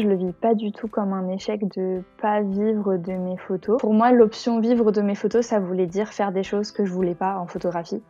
Je le vis pas du tout comme un échec de pas vivre de mes photos. Pour moi, l'option vivre de mes photos, ça voulait dire faire des choses que je voulais pas en photographie.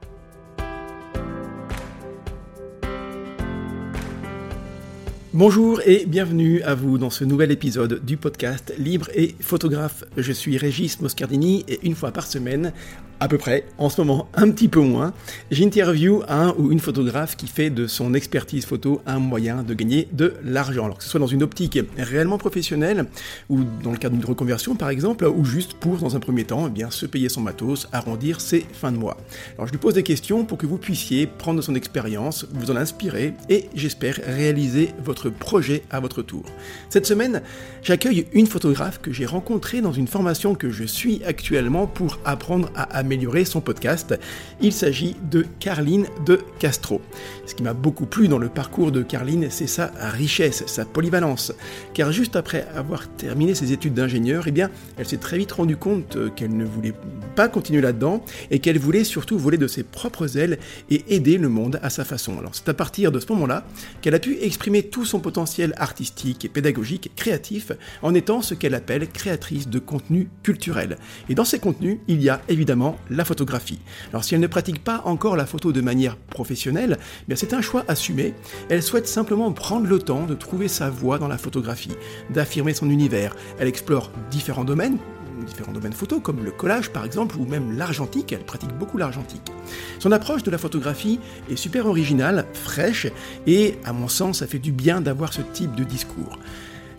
Bonjour et bienvenue à vous dans ce nouvel épisode du podcast Libre et photographe. Je suis Régis Moscardini et une fois par semaine, à peu près, en ce moment un petit peu moins, j'interview un ou une photographe qui fait de son expertise photo un moyen de gagner de l'argent. Alors que ce soit dans une optique réellement professionnelle, ou dans le cadre d'une reconversion par exemple, ou juste pour, dans un premier temps, eh bien, se payer son matos, arrondir ses fins de mois. Alors je lui pose des questions pour que vous puissiez prendre son expérience, vous en inspirer, et j'espère réaliser votre projet à votre tour. Cette semaine, j'accueille une photographe que j'ai rencontrée dans une formation que je suis actuellement pour apprendre à améliorer améliorer son podcast. Il s'agit de Carline de Castro. Ce qui m'a beaucoup plu dans le parcours de Carline, c'est sa richesse, sa polyvalence. Car juste après avoir terminé ses études d'ingénieur, eh bien, elle s'est très vite rendue compte qu'elle ne voulait pas continuer là-dedans et qu'elle voulait surtout voler de ses propres ailes et aider le monde à sa façon. Alors c'est à partir de ce moment-là qu'elle a pu exprimer tout son potentiel artistique et pédagogique, créatif, en étant ce qu'elle appelle créatrice de contenu culturel. Et dans ces contenus, il y a évidemment la photographie. Alors si elle ne pratique pas encore la photo de manière professionnelle, eh bien c'est un choix assumé. Elle souhaite simplement prendre le temps de trouver sa voie dans la photographie, d'affirmer son univers. Elle explore différents domaines, différents domaines photo, comme le collage par exemple, ou même l'argentique, elle pratique beaucoup l'argentique. Son approche de la photographie est super originale, fraîche, et à mon sens, ça fait du bien d'avoir ce type de discours.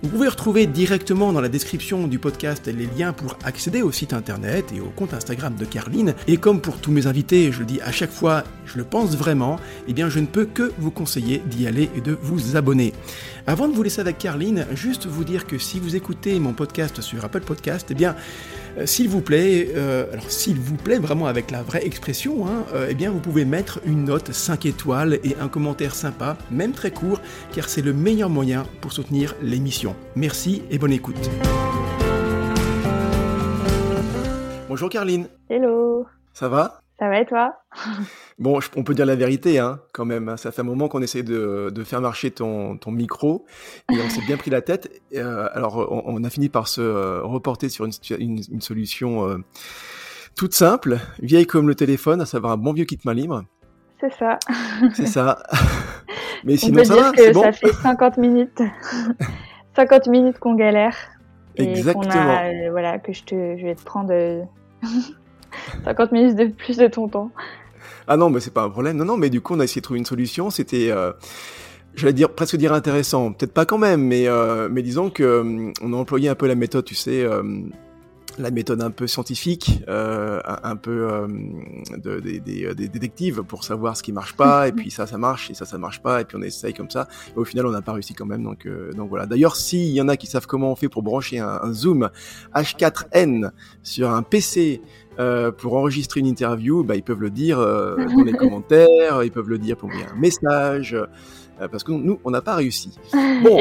Vous pouvez retrouver directement dans la description du podcast les liens pour accéder au site internet et au compte Instagram de Carline. Et comme pour tous mes invités, je le dis à chaque fois, je le pense vraiment, eh bien je ne peux que vous conseiller d'y aller et de vous abonner. Avant de vous laisser avec Carline, juste vous dire que si vous écoutez mon podcast sur Apple Podcast, eh bien s'il vous plaît, euh, alors s'il vous plaît vraiment avec la vraie expression, hein, euh, eh bien vous pouvez mettre une note 5 étoiles et un commentaire sympa, même très court, car c'est le meilleur moyen pour soutenir l'émission. Merci et bonne écoute. Bonjour Carline. Hello. Ça va? Ça va et toi? Bon, on peut dire la vérité, hein, quand même. Hein. Ça fait un moment qu'on essaie de, faire marcher ton, micro et on s'est bien pris la tête. Euh, alors, on, a fini par se euh, reporter sur une, solution euh, toute simple, vieille comme le téléphone, à savoir un bon vieux kit main libre. C'est ça. C'est ça. Mais sinon, on peut ça dire que ça fait 50 minutes. 50 minutes qu'on galère. Exactement. voilà, que je, te, je vais te prendre 50 minutes de plus de ton temps. Ah non, mais c'est pas un problème. Non, non, mais du coup, on a essayé de trouver une solution. C'était, euh, j'allais dire presque dire intéressant. Peut-être pas quand même, mais euh, mais disons que euh, on a employé un peu la méthode, tu sais. la méthode un peu scientifique, un, peu des détectives pour savoir ce qui marche pas, et puis ça, ça marche, et ça, ça marche pas, et puis on essaye comme ça. Et au final, on n'a pas réussi quand même. Donc, donc voilà. D'ailleurs, s'il y en a qui savent comment on fait pour brancher un, un Zoom H4n sur un PC euh, pour enregistrer une interview, bah, ils peuvent le dire euh, dans les commentaires, ils peuvent le dire pour envoyer un message, euh, parce que nous, on n'a pas réussi. Bon,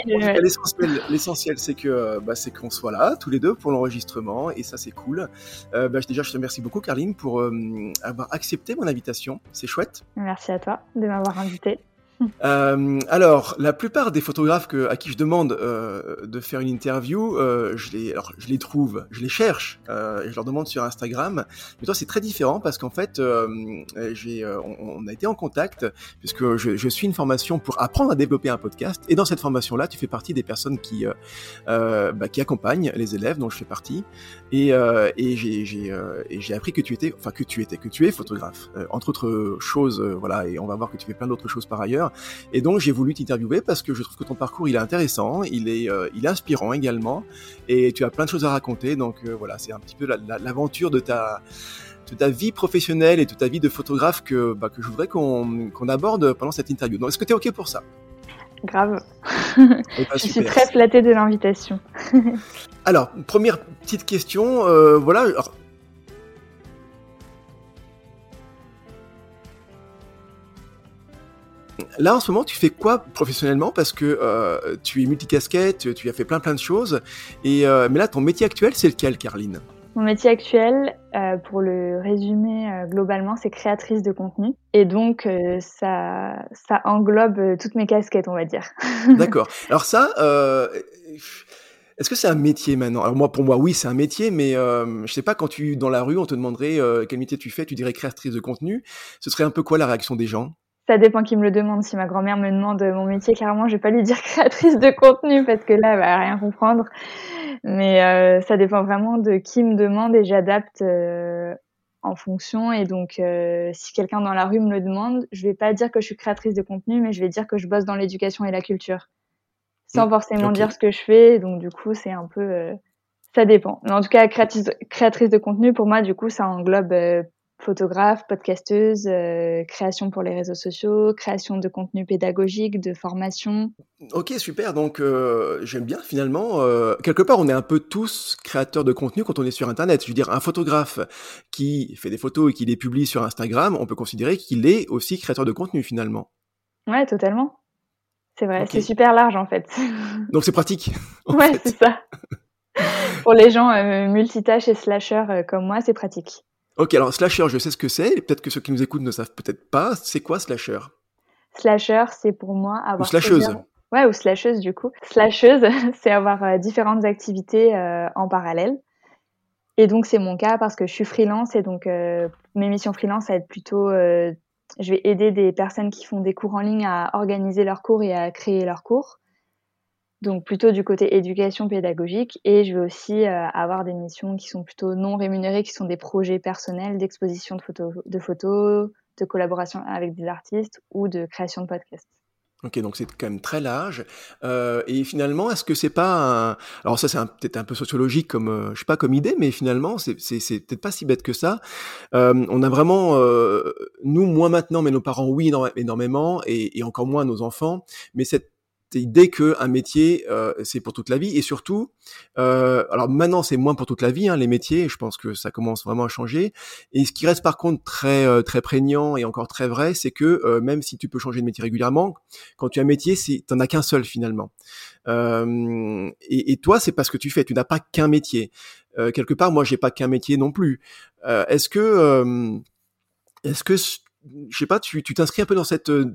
l'essentiel, c'est que bah, c'est qu'on soit là tous les deux pour l'enregistrement, et ça, c'est cool. Bah, déjà, je te remercie beaucoup, Carline, pour avoir accepté mon invitation. C'est chouette. Merci à toi de m'avoir invité. Euh, alors, la plupart des photographes que, à qui je demande euh, de faire une interview, euh, je les, alors je les trouve, je les cherche, euh, et je leur demande sur Instagram. Mais toi, c'est très différent parce qu'en fait, euh, j'ai, euh, on, a été en contact puisque je, je, suis une formation pour apprendre à développer un podcast. Et dans cette formation-là, tu fais partie des personnes qui, bah, qui accompagnent les élèves, dont je fais partie. Et, et j'ai, j'ai, j'ai appris que tu étais, enfin que tu étais, que tu es photographe, entre autres choses, voilà. Et on va voir que tu fais plein d'autres choses par ailleurs. Et donc j'ai voulu t'interviewer parce que je trouve que ton parcours il est intéressant, il est, euh, il est inspirant également, et tu as plein de choses à raconter. Donc euh, voilà, c'est un petit peu l'aventure de ta de ta vie professionnelle et de ta vie de photographe que, bah, que je voudrais qu'on aborde pendant cette interview. Donc, est-ce que tu es OK pour ça? Grave. Eh ben, je suis très flattée de l'invitation. alors, première petite question. Euh, voilà, alors, Là, en ce moment, tu fais quoi professionnellement? Parce que euh, tu es multicasquette, tu as fait plein plein de choses. Et, euh, mais là, ton métier actuel, c'est lequel, Carline Mon métier actuel, euh, pour le résumer euh, globalement, c'est créatrice de contenu. Et donc, euh, ça, ça englobe toutes mes casquettes, on va dire. D'accord. Alors ça, est-ce que c'est un métier maintenant? Alors moi, pour moi, oui, c'est un métier, mais je sais pas, quand tu dans la rue, on te demanderait quel métier tu fais, tu dirais créatrice de contenu. Ce serait un peu quoi la réaction des gens? Ça dépend qui me le demande. Si ma grand-mère me demande mon métier, clairement, je vais pas lui dire créatrice de contenu parce que là, elle va rien comprendre. Mais euh, ça dépend vraiment de qui me demande et j'adapte euh, en fonction. Et donc, euh, si quelqu'un dans la rue me le demande, je vais pas dire que je suis créatrice de contenu, mais je vais dire que je bosse dans l'éducation et la culture, sans mmh, forcément dire ce que je fais. Donc, du coup, c'est un peu, ça dépend. Mais en tout cas, créatrice, créatrice de contenu, pour moi, du coup, ça englobe photographe, podcasteuse, euh, création pour les réseaux sociaux, création de contenu pédagogique, de formation. Ok, super. Donc, euh, j'aime bien finalement. Euh, quelque part, on est un peu tous créateurs de contenu quand on est sur Internet. Je veux dire, un photographe qui fait des photos et qui les publie sur Instagram, on peut considérer qu'il est aussi créateur de contenu finalement. Ouais, totalement. C'est vrai, c'est super large en fait. Donc c'est pratique. Ouais, c'est ça. pour les gens multitâches et slashers comme moi, c'est pratique. Ok, alors slasher, je sais ce que c'est, et peut-être que ceux qui nous écoutent ne savent peut-être pas. C'est quoi slasher? Slasher, c'est pour moi avoir. Ou slasheuse. Ouais, ou slasheuse du coup. Slasheuse, c'est avoir euh, différentes activités euh, en parallèle. Et donc c'est mon cas parce que je suis freelance et donc euh, mes missions freelance, ça va être plutôt, je vais aider des personnes qui font des cours en ligne à organiser leurs cours et à créer leurs cours donc plutôt du côté éducation pédagogique et je vais aussi euh, avoir des missions qui sont plutôt non rémunérées qui sont des projets personnels d'exposition de photos de photos de collaboration avec des artistes ou de création de podcasts Ok, donc c'est quand même très large. Euh, et finalement, est-ce que c'est pas un... Alors ça, c'est peut-être un peu sociologique comme, euh, je sais pas, comme idée, mais finalement, c'est peut-être pas si bête que ça. On a vraiment, nous, moins maintenant, mais nos parents, oui, énormément, et, et encore moins nos enfants. Mais cette idée que un métier euh, c'est pour toute la vie et surtout euh, alors maintenant c'est moins pour toute la vie hein, les métiers je pense que ça commence vraiment à changer et ce qui reste par contre très euh, très prégnant et encore très vrai c'est que même si tu peux changer de métier régulièrement quand tu as un métier c'est t'en as qu'un seul finalement. Et, et, toi c'est pas ce que tu fais tu n'as pas qu'un métier. Quelque part moi j'ai pas qu'un métier non plus. Est-ce que est-ce que je sais pas, tu t'inscris un peu dans cette, euh,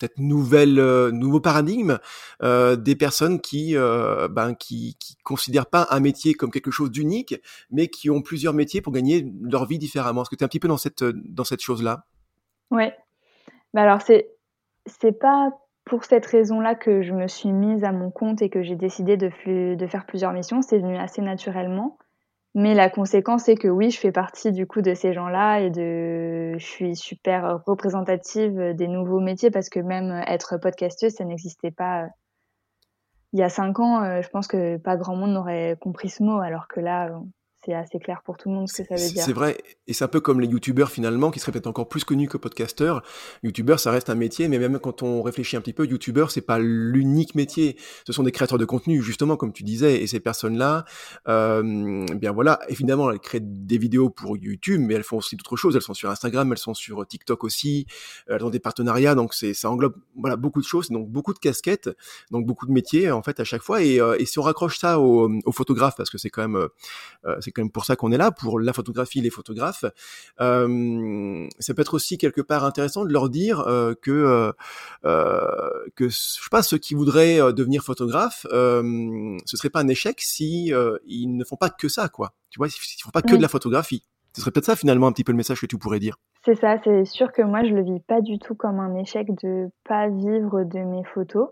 cette nouvelle euh, nouveau paradigme euh, des personnes qui euh, ben qui qui considèrent pas un métier comme quelque chose d'unique, mais qui ont plusieurs métiers pour gagner leur vie différemment. Est-ce que tu es un petit peu dans cette dans cette chose là Ouais. Bah alors c'est c'est pas pour cette raison-là que je me suis mise à mon compte et que j'ai décidé de, de faire plusieurs missions. C'est venu assez naturellement. Mais la conséquence est que oui, je fais partie du coup de ces gens-là et de, je suis super représentative des nouveaux métiers parce que même être podcasteuse, ça n'existait pas. Euh, il y a cinq ans, euh, je pense que pas grand monde n'aurait compris ce mot, alors que là, c'est assez clair pour tout le monde ce que ça veut dire. C'est vrai, et c'est un peu comme les youtubeurs finalement, qui seraient peut-être encore plus connus que podcasteurs. Youtubeur, ça reste un métier, mais même quand on réfléchit un petit peu, youtubeur, c'est pas l'unique métier. Ce sont des créateurs de contenu, justement, comme tu disais, et ces personnes-là, euh, bien voilà, évidemment, elles créent des vidéos pour YouTube, mais elles font aussi d'autres choses. Elles sont sur Instagram, elles sont sur TikTok aussi, elles ont des partenariats, donc c'est ça englobe voilà beaucoup de choses, donc beaucoup de casquettes, donc beaucoup de métiers en fait à chaque fois. Et, euh, et si on raccroche ça aux, aux photographes, parce que c'est quand même euh, c'est quand même pour ça qu'on est là, pour la photographie, les photographes. Euh, ça peut être aussi quelque part intéressant de leur dire euh, que euh, que je sais pas ceux qui voudraient devenir photographes, ce serait pas un échec si ils ne font pas que ça, quoi. Tu vois, ils font pas que de la photographie. Ce serait peut-être ça finalement un petit peu le message que tu pourrais dire. C'est ça, c'est sûr que moi je le vis pas du tout comme un échec de pas vivre de mes photos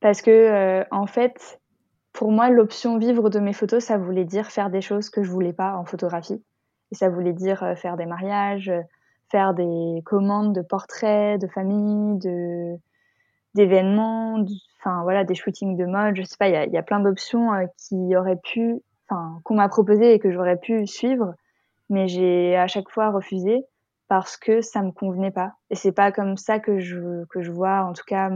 parce que en fait pour moi, l'option vivre de mes photos, ça voulait dire faire des choses que je voulais pas en photographie. Et ça voulait dire euh, faire des mariages, euh, faire des commandes de portraits, de famille, de d'événements, enfin voilà, des shootings de mode. Je sais pas, il y a, plein d'options euh, qui auraient pu, enfin qu'on m'a proposé et que j'aurais pu suivre, mais j'ai à chaque fois refusé parce que ça me convenait pas. Et c'est pas comme ça que je que je vois, en tout cas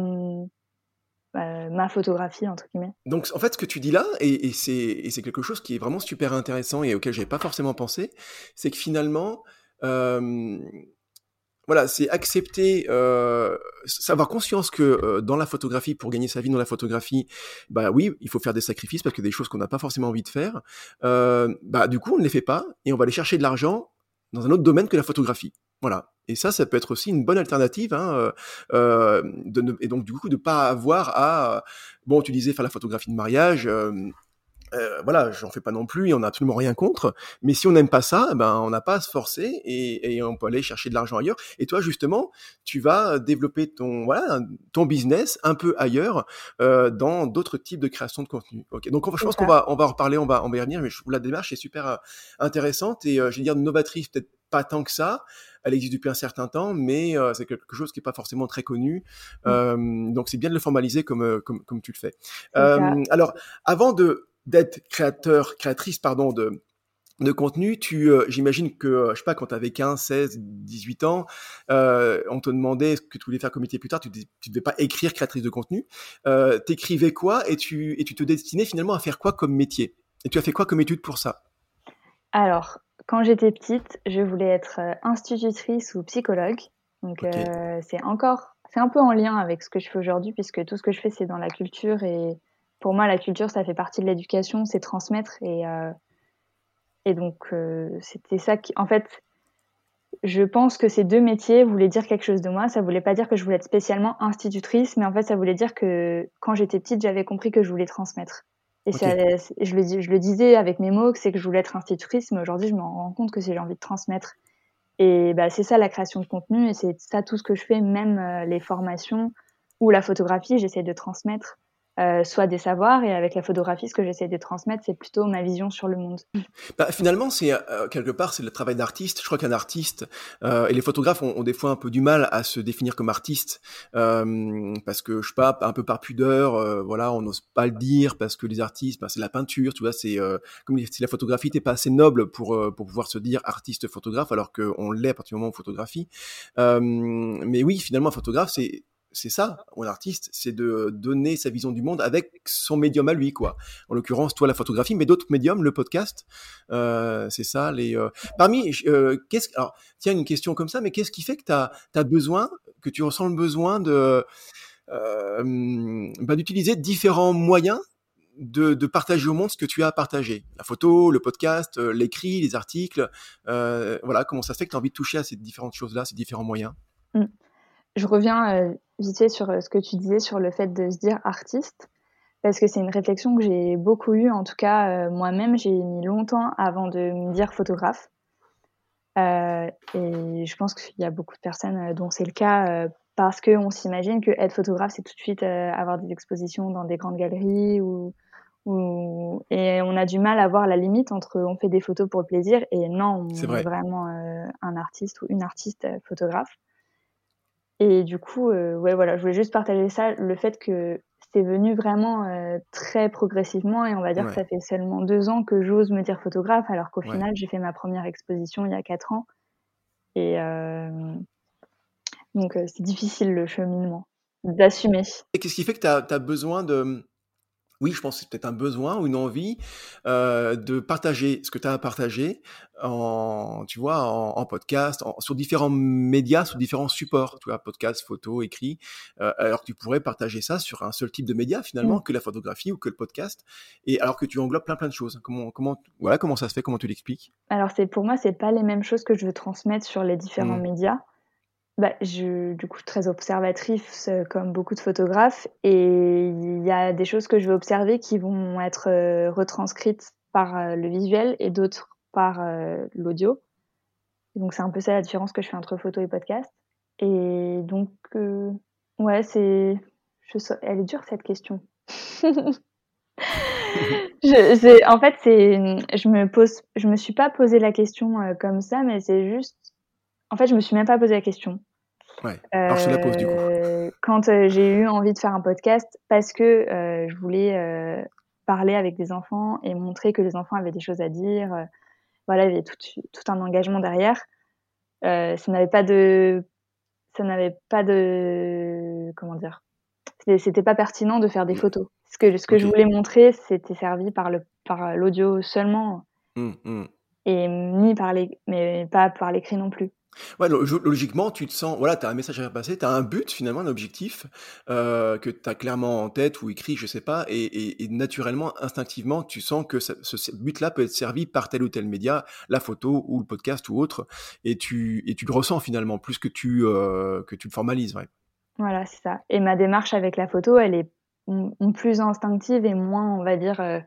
euh, ma photographie entre guillemets. Donc en fait ce que tu dis là et, c'est quelque chose qui est vraiment super intéressant et auquel j'avais pas forcément pensé, c'est que finalement euh, voilà, c'est accepter, euh, savoir conscience que euh, dans la photographie, pour gagner sa vie dans la photographie, bah oui, il faut faire des sacrifices parce que des choses qu'on n'a pas forcément envie de faire. Euh, bah du coup, on ne les fait pas et on va aller chercher de l'argent dans un autre domaine que la photographie. Voilà. Et ça, ça peut être aussi une bonne alternative. Hein, euh, de et donc du coup, de pas avoir à, bon, tu disais faire la photographie de mariage. Euh, voilà, j'en fais pas non plus et on n'a absolument rien contre. Mais si on n'aime pas ça, ben on n'a pas à se forcer et, et, on peut aller chercher de l'argent ailleurs. Et toi, justement, tu vas développer ton voilà ton business un peu ailleurs euh, dans d'autres types de création de contenu. Ok. Donc je pense qu'on va on va en reparler, on va on y revenir. Mais je trouve la démarche est super euh, intéressante et euh, je vais dire novatrice peut-être pas tant que ça. Elle existe depuis un certain temps, mais euh, c'est quelque chose qui n'est pas forcément très connu. Mmh. Euh, donc c'est bien de le formaliser comme, comme, comme tu le fais. Euh, alors, avant de d'être créateur, créatrice, pardon, de, de contenu, tu, euh, j'imagine que, euh, je sais pas, quand tu avais 15, 16, 18 ans, euh, on te demandait ce que tu voulais faire comme métier plus tard, tu ne devais pas écrire créatrice de contenu. Euh, T'écrivais quoi et tu, et tu te destinais finalement à faire quoi comme métier? Et tu as fait quoi comme étude pour ça? Alors, quand j'étais petite, je voulais être institutrice ou psychologue. Donc, okay. c'est encore, c'est un peu en lien avec ce que je fais aujourd'hui, puisque tout ce que je fais, c'est dans la culture et pour moi, la culture, ça fait partie de l'éducation, c'est transmettre. Et, euh, et donc, euh, c'était ça qui. En fait, je pense que ces deux métiers voulaient dire quelque chose de moi. Ça voulait pas dire que je voulais être spécialement institutrice, mais en fait, ça voulait dire que quand j'étais petite, j'avais compris que je voulais transmettre. Et okay. ça, je, le, je le disais avec mes mots, que c'est que je voulais être institutrice, mais aujourd'hui, je me rends compte que c'est j'ai envie de transmettre. Et bah, c'est ça la création de contenu, et c'est ça tout ce que je fais, même euh, les formations ou la photographie, j'essaie de transmettre euh, soit des savoirs et avec la photographie ce que j'essaie de transmettre c'est plutôt ma vision sur le monde. Bah, finalement c'est euh, quelque part c'est le travail d'artiste. Je crois qu'un artiste euh, et les photographes ont, des fois un peu du mal à se définir comme artiste euh, parce que je sais pas un peu par pudeur euh, voilà on n'ose pas le dire parce que les artistes bah, c'est la peinture tu vois c'est comme si la photographie n'était pas assez noble pour pour pouvoir se dire artiste photographe alors qu'on l'est à partir du moment où on photographie. mais oui finalement un photographe c'est c'est ça, un artiste, c'est de donner sa vision du monde avec son médium à lui, quoi. En l'occurrence, toi, la photographie, mais d'autres médiums, le podcast, euh, c'est ça. Les, euh... Parmi, euh, qu'est-ce, alors, tiens, une question comme ça, mais qu'est-ce qui fait que tu as, besoin, que tu ressens le besoin de, euh, bah, d'utiliser différents moyens de, partager au monde ce que tu as à partager? La photo, le podcast, l'écrit, les articles. Voilà, comment ça se fait que tu as envie de toucher à ces différentes choses-là, ces différents moyens? Mmh. Je reviens euh, vite fait sur ce que tu disais sur le fait de se dire artiste, parce que c'est une réflexion que j'ai beaucoup eue. En tout cas, euh, moi-même, j'ai mis longtemps avant de me dire photographe. Euh, et je pense qu'il y a beaucoup de personnes dont c'est le cas parce qu'on s'imagine que être photographe, c'est tout de suite avoir des expositions dans des grandes galeries ou, ou, et on a du mal à voir la limite entre on fait des photos pour le plaisir et non, on est, est vraiment un artiste ou une artiste photographe. Et du coup, euh, ouais, voilà, je voulais juste partager ça, le fait que c'est venu vraiment euh, très progressivement et on va dire ouais. que ça fait seulement deux ans que j'ose me dire photographe, alors qu'au ouais. final, j'ai fait ma première exposition il y a quatre ans. Et euh, donc, c'est difficile le cheminement d'assumer. Et qu'est-ce qui fait que tu as, as, besoin de, oui, je pense que c'est peut-être un besoin ou une envie euh, de partager ce que tu as à partager en, tu vois, en, en podcast, en, sur différents médias, sur différents supports, tu vois, podcast, photo, écrit. Euh, alors que tu pourrais partager ça sur un seul type de média finalement mmh. que la photographie ou que le podcast. Et alors que tu englobes plein plein de choses. Comment, comment, voilà, comment ça se fait Comment tu l'expliques? Alors c'est pour moi, c'est pas les mêmes choses que je veux transmettre sur les différents mmh. médias bah, je, du coup, très observatrice comme beaucoup de photographes. Et il y a des choses que je vais observer qui vont être euh, retranscrites par euh, le visuel et d'autres par euh, l'audio. Donc, c'est un peu ça la différence que je fais entre photo et podcast. Et donc, euh, ouais, c'est. Je... Elle est dure cette question. en fait, c'est. Je me pose. Je me suis pas posé la question comme ça, mais c'est juste en fait, je me suis même pas posé la question. Ouais. Alors je te la pose du coup. Euh, quand euh, j'ai eu envie de faire un podcast, parce que euh, je voulais parler avec des enfants et montrer que les enfants avaient des choses à dire. Voilà, il y avait tout, tout un engagement derrière. ça n'avait pas de, ça n'avait pas de, comment dire, c'était pas pertinent de faire des photos. Ce que ce que okay. je voulais montrer, c'était servi par le par l'audio seulement. Mmh, mmh. Et ni par les, mais pas par l'écrit non plus. Ouais, logiquement, tu te sens, voilà, tu as un message à faire passer, tu as un but finalement, un objectif euh, que tu as clairement en tête ou écrit, je sais pas, et, naturellement, instinctivement, tu sens que ce, but-là peut être servi par tel ou tel média, la photo ou le podcast ou autre, et tu, et tu le ressens finalement plus que tu, euh, que tu le formalises. Ouais. Voilà, c'est ça. Et ma démarche avec la photo, elle est plus instinctive et moins, on va dire, euh,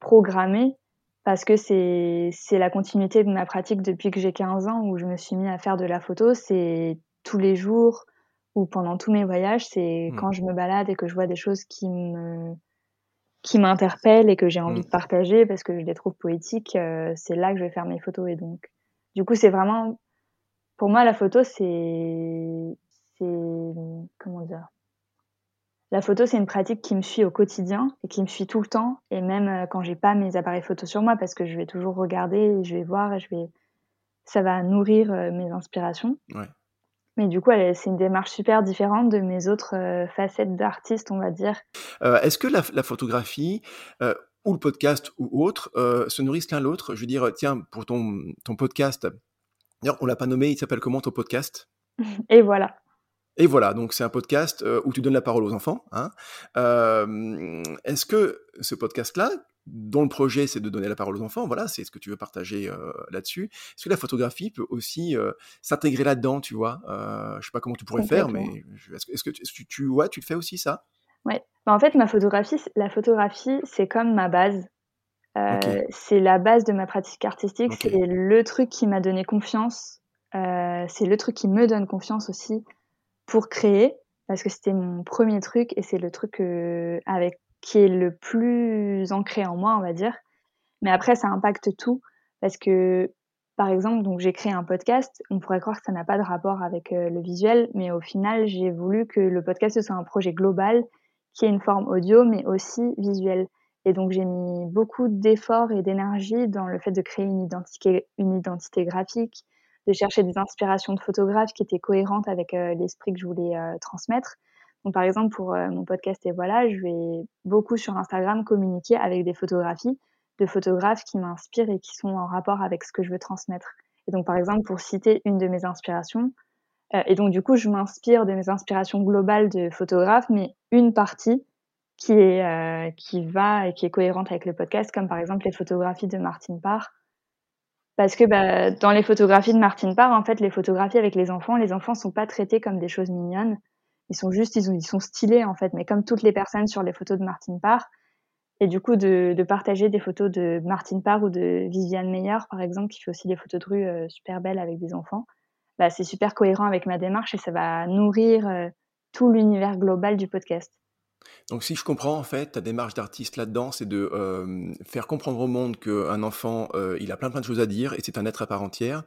programmée parce que c'est c'est la continuité de ma pratique depuis que j'ai 15 ans où je me suis mis à faire de la photo. C'est tous les jours ou pendant tous mes voyages. C'est mmh. quand je me balade et que je vois des choses qui me qui m'interpellent et que j'ai envie mmh. de partager parce que je les trouve poétiques. Euh, c'est là que je vais faire mes photos et donc du coup c'est vraiment pour moi la photo c'est c'est comment dire la photo, c'est une pratique qui me suit au quotidien et qui me suit tout le temps, et même euh, quand j'ai pas mes appareils photo sur moi, parce que je vais toujours regarder, et je vais voir, et je vais, ça va nourrir euh, mes inspirations. Mais du coup, c'est une démarche super différente de mes autres euh, facettes d'artiste, on va dire. Est-ce que la, photographie ou le podcast ou autre se nourrissent l'un l'autre? Je veux dire, tiens, pour ton, ton podcast, on l'a pas nommé, il s'appelle comment ton podcast? Et voilà. Et voilà, donc c'est un podcast euh, où tu donnes la parole aux enfants. Hein. Euh, est-ce que ce podcast-là, dont le projet c'est de donner la parole aux enfants, voilà, c'est ce que tu veux partager euh, là-dessus. Est-ce que la photographie peut aussi s'intégrer là-dedans, tu vois? Je sais pas comment tu pourrais faire, mais est-ce que, tu, tu, ouais, tu le fais aussi ça? Ouais. Bah, en fait, ma photographie, la photographie, c'est comme ma base. C'est la base de ma pratique artistique. C'est le truc qui m'a donné confiance. c'est le truc qui me donne confiance aussi pour créer parce que c'était mon premier truc et c'est le truc avec qui est le plus ancré en moi, on va dire. Mais après, ça impacte tout parce que, par exemple, donc j'ai créé un podcast. On pourrait croire que ça n'a pas de rapport avec euh, le visuel, mais au final, j'ai voulu que le podcast soit un projet global qui ait une forme audio, mais aussi visuelle. Et donc, j'ai mis beaucoup d'efforts et d'énergie dans le fait de créer une identité, une identité graphique, de chercher des inspirations de photographes qui étaient cohérentes avec euh, l'esprit que je voulais euh, transmettre. Donc, par exemple, pour euh, mon podcast Et voilà, je vais beaucoup sur Instagram communiquer avec des photographies de photographes qui m'inspirent et qui sont en rapport avec ce que je veux transmettre. Et donc, par exemple, pour citer une de mes inspirations, et donc, du coup, je m'inspire de mes inspirations globales de photographes, mais une partie qui est qui va et qui est cohérente avec le podcast, comme par exemple les photographies de Martine Parr, parce que bah, dans les photographies de Martine Parr, en fait, les photographies avec les enfants, les enfants sont pas traités comme des choses mignonnes. Ils sont juste, ils, ils sont stylés en fait, mais comme toutes les personnes sur les photos de Martine Parr. Et du coup, de, de partager des photos de Martine Parr ou de Viviane Meyer, par exemple, qui fait aussi des photos de rue euh, super belles avec des enfants, bah, c'est super cohérent avec ma démarche et ça va nourrir euh, tout l'univers global du podcast. Donc si je comprends en fait, ta démarche d'artiste là-dedans, c'est de euh, faire comprendre au monde qu'un enfant, euh, il a plein plein de choses à dire et c'est un être à part entière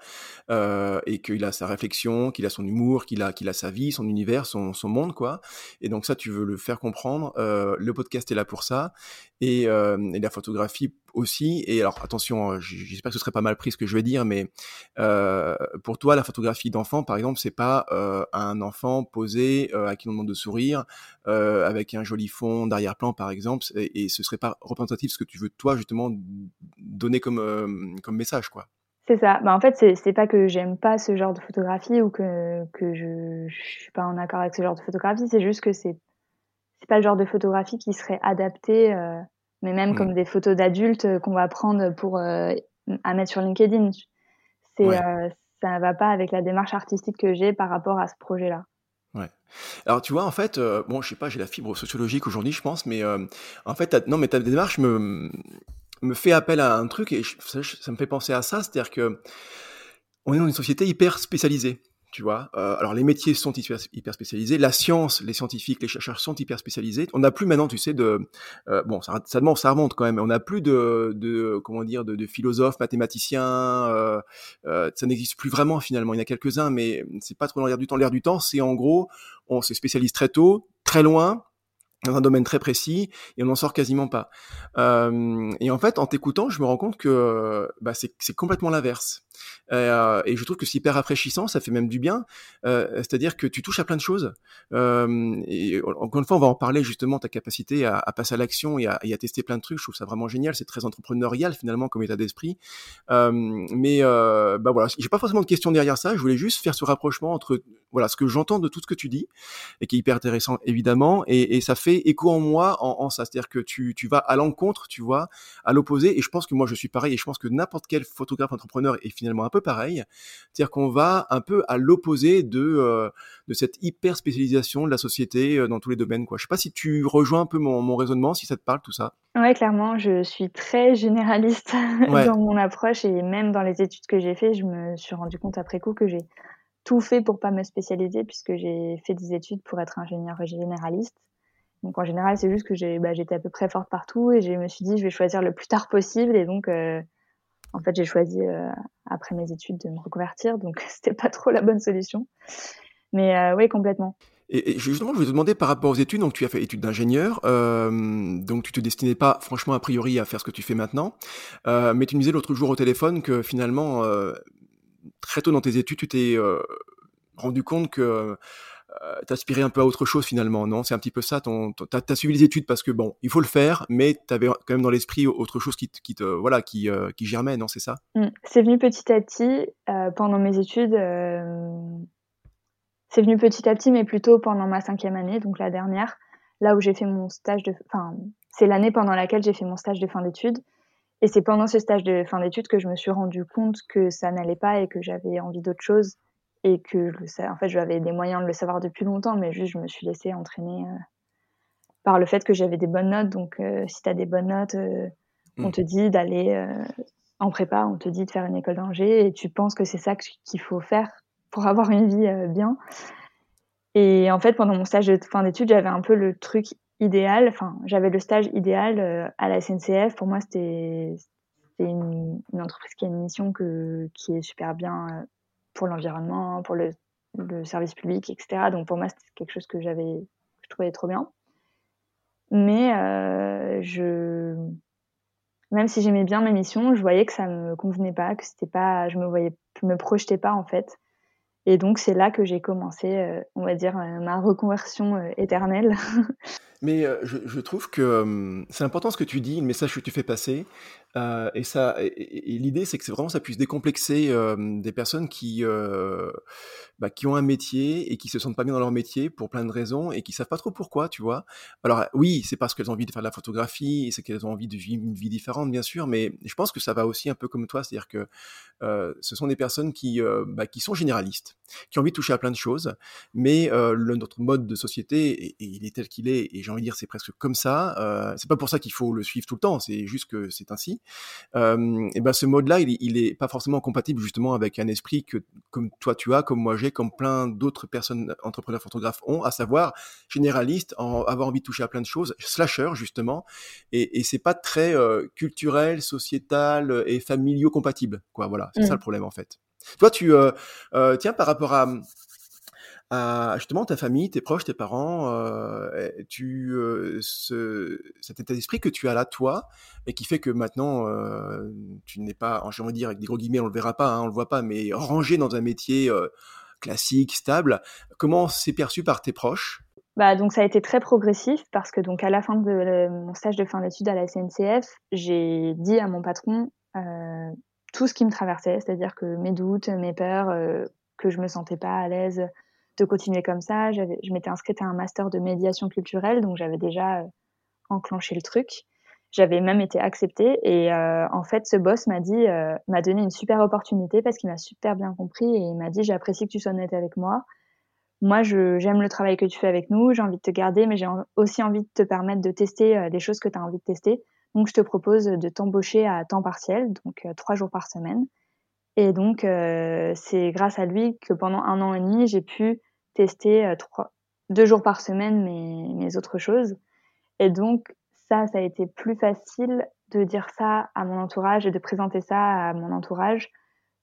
euh, et qu'il a sa réflexion, qu'il a son humour, qu'il a qu'il a sa vie, son univers, son, son monde quoi. Et donc ça, tu veux le faire comprendre. le podcast est là pour ça et, et la photographie aussi. Et alors attention, euh, j'espère que ce serait pas mal pris ce que je vais dire, mais euh, pour toi, la photographie d'enfant, par exemple, c'est pas euh, un enfant posé à qui on demande de sourire, avec un joli fond d'arrière-plan, par exemple, et, et, ce serait pas représentatif ce que tu veux toi justement donner comme comme message, quoi. C'est ça. Bah, en fait, c'est pas que j'aime pas ce genre de photographie ou que, que je, je suis pas en accord avec ce genre de photographie. C'est juste que c'est c'est pas le genre de photographie qui serait adapté euh, mais même mm. comme des photos d'adultes euh, qu'on va prendre pour euh, à mettre sur LinkedIn. C'est euh, ça va pas avec la démarche artistique que j'ai par rapport à ce projet-là. Ouais. Alors tu vois en fait, bon je sais pas, j'ai la fibre sociologique aujourd'hui je pense, mais en fait non mais ta démarche me me fait appel à un truc et ça, ça me fait penser à ça, c'est-à-dire que on est dans une société hyper spécialisée tu vois. Euh, alors les métiers sont hyper, spécialisés, la science, les scientifiques, les chercheurs sont hyper spécialisés. On n'a plus maintenant, tu sais, de euh, bon, ça, ça, demande, ça remonte quand même. On n'a plus de, de, comment dire, de, de philosophes, mathématiciens. Euh, euh, ça n'existe plus vraiment finalement. Il y en a quelques uns, mais c'est pas trop dans l'air du temps. L'air du temps, c'est en gros, on se spécialise très tôt, très loin, dans un domaine très précis et on n'en sort quasiment pas. Euh, et en fait, en t'écoutant, je me rends compte que bah, c'est complètement l'inverse. Euh, et je trouve que c'est hyper rafraîchissant, ça fait même du bien. Euh, C'est-à-dire que tu touches à plein de choses. Euh, et encore une fois, on va en parler justement, ta capacité à, passer à l'action et, à, tester plein de trucs. Je trouve ça vraiment génial. C'est très entrepreneurial finalement comme état d'esprit. Euh, mais euh, bah voilà, j'ai pas forcément de questions derrière ça. Je voulais juste faire ce rapprochement entre voilà ce que j'entends de tout ce que tu dis et qui est hyper intéressant évidemment. Et ça fait écho en moi en, en ça. C'est-à-dire que tu, tu vas à l'encontre, tu vois, à l'opposé. Et je pense que moi je suis pareil. Et je pense que n'importe quel photographe entrepreneur est finalement un peu pareil. C'est-à-dire qu'on va un peu à l'opposé de, euh, de cette hyper spécialisation de la société euh, dans tous les domaines. Quoi. Je sais pas si tu rejoins un peu mon, mon raisonnement, si ça te parle tout ça. Ouais, clairement, je suis très généraliste ouais. dans mon approche et même dans les études que j'ai fait, je me suis rendu compte après coup que j'ai tout fait pour pas me spécialiser puisque j'ai fait des études pour être ingénieur généraliste. Donc en général, c'est juste que j'ai, bah, j'étais à peu près forte partout et je me suis dit je vais choisir le plus tard possible. Et donc euh, en fait, j'ai choisi euh, après mes études de me reconvertir, donc c'était pas trop la bonne solution. Mais euh, oui, complètement. Et, justement, je voulais te demander par rapport aux études, donc tu as fait études d'ingénieur, donc tu te destinais pas franchement a priori à faire ce que tu fais maintenant, mais tu me disais l'autre jour au téléphone que finalement, très tôt dans tes études, tu t'es rendu compte que euh, t'aspirais un peu à autre chose finalement, non? C'est un petit peu ça. Ton, t'as, as suivi les études parce que bon, il faut le faire, mais t'avais quand même dans l'esprit autre chose qui, qui te, voilà, qui, euh, qui germait, non? C'est ça? Mmh. C'est venu petit à petit euh, pendant mes études. C'est venu petit à petit, mais plutôt pendant ma cinquième année, donc la dernière, là où j'ai fait mon stage de, enfin, c'est l'année pendant laquelle j'ai fait mon stage de fin d'études. Et c'est pendant ce stage de fin d'études que je me suis rendu compte que ça n'allait pas et que j'avais envie d'autre chose et que le en fait, j'avais des moyens de le savoir depuis longtemps, mais juste je me suis laissée entraîner euh, par le fait que j'avais des bonnes notes. Donc, euh, si tu as des bonnes notes, euh, mmh. on te dit d'aller en prépa, on te dit de faire une école d'ingé et tu penses que c'est ça qu'il faut faire pour avoir une vie bien. Et en fait, pendant mon stage de fin d'études, j'avais un peu le truc idéal, enfin, j'avais le stage idéal à la SNCF. Pour moi, c'était une, une, entreprise qui a une mission que, qui est super bien pour l'environnement, pour le, service public, etc. Donc pour moi, c'était quelque chose que j'avais, je trouvais trop bien. Mais euh, je, même si j'aimais bien ma mission, je voyais que ça me convenait pas, que c'était pas, je me voyais, me projetais pas en fait. Et donc c'est là que j'ai commencé, euh, on va dire, euh, ma reconversion éternelle. Mais euh, je, trouve que euh, c'est important ce que tu dis, le message que tu fais passer. Euh, et ça, et, l'idée, c'est que vraiment ça puisse décomplexer euh, des personnes qui euh, bah, qui ont un métier et qui se sentent pas bien dans leur métier pour plein de raisons et qui savent pas trop pourquoi, tu vois. Alors oui, c'est parce qu'elles ont envie de faire de la photographie c'est qu'elles ont envie de vivre une vie différente, bien sûr. Mais je pense que ça va aussi un peu comme toi, c'est-à-dire que ce sont des personnes qui bah, qui sont généralistes, qui ont envie de toucher à plein de choses, mais notre mode de société, il est tel qu'il est, et j'ai envie de dire c'est presque comme ça. Euh, c'est pas pour ça qu'il faut le suivre tout le temps, c'est juste que c'est ainsi. Euh, et ben ce mode-là, il, il, est pas forcément compatible justement avec un esprit que comme toi tu as, comme moi j'ai, comme plein d'autres personnes entrepreneurs photographes ont, à savoir généraliste, en, avoir envie de toucher à plein de choses, slasher justement, et, et c'est pas très euh, culturel, sociétal et familiaux compatible. Quoi, voilà, c'est mmh. ça le problème en fait. Toi, tu euh, euh, tiens par rapport à justement ta famille, tes proches, tes parents, euh, tu euh, ce, cet état d'esprit que tu as là toi et qui fait que maintenant euh, tu n'es pas, j'ai envie de dire avec des gros guillemets, on le verra pas, hein, on le voit pas, mais rangé dans un métier classique, stable. Comment c'est perçu par tes proches? Bah, donc ça a été très progressif parce que donc à la fin de mon stage de fin d'études à la SNCF, j'ai dit à mon patron tout ce qui me traversait, c'est-à-dire que mes doutes, mes peurs, que je me sentais pas à l'aise de continuer comme ça. Je m'étais inscrite à un master de médiation culturelle, donc j'avais déjà euh, enclenché le truc. J'avais même été acceptée et euh, en fait, ce boss m'a dit, euh, m'a donné une super opportunité parce qu'il m'a super bien compris et il m'a dit j'apprécie que tu sois honnête avec moi. Moi, j'aime le travail que tu fais avec nous, j'ai envie de te garder, mais j'ai aussi envie de te permettre de tester des choses que tu as envie de tester. Donc, je te propose de t'embaucher à temps partiel, donc trois jours par semaine. Et donc, euh, c'est grâce à lui que pendant un an et demi, j'ai pu tester euh, trois, deux jours par semaine mes, mes autres choses. Et donc, ça, ça a été plus facile de dire ça à mon entourage et de présenter ça à mon entourage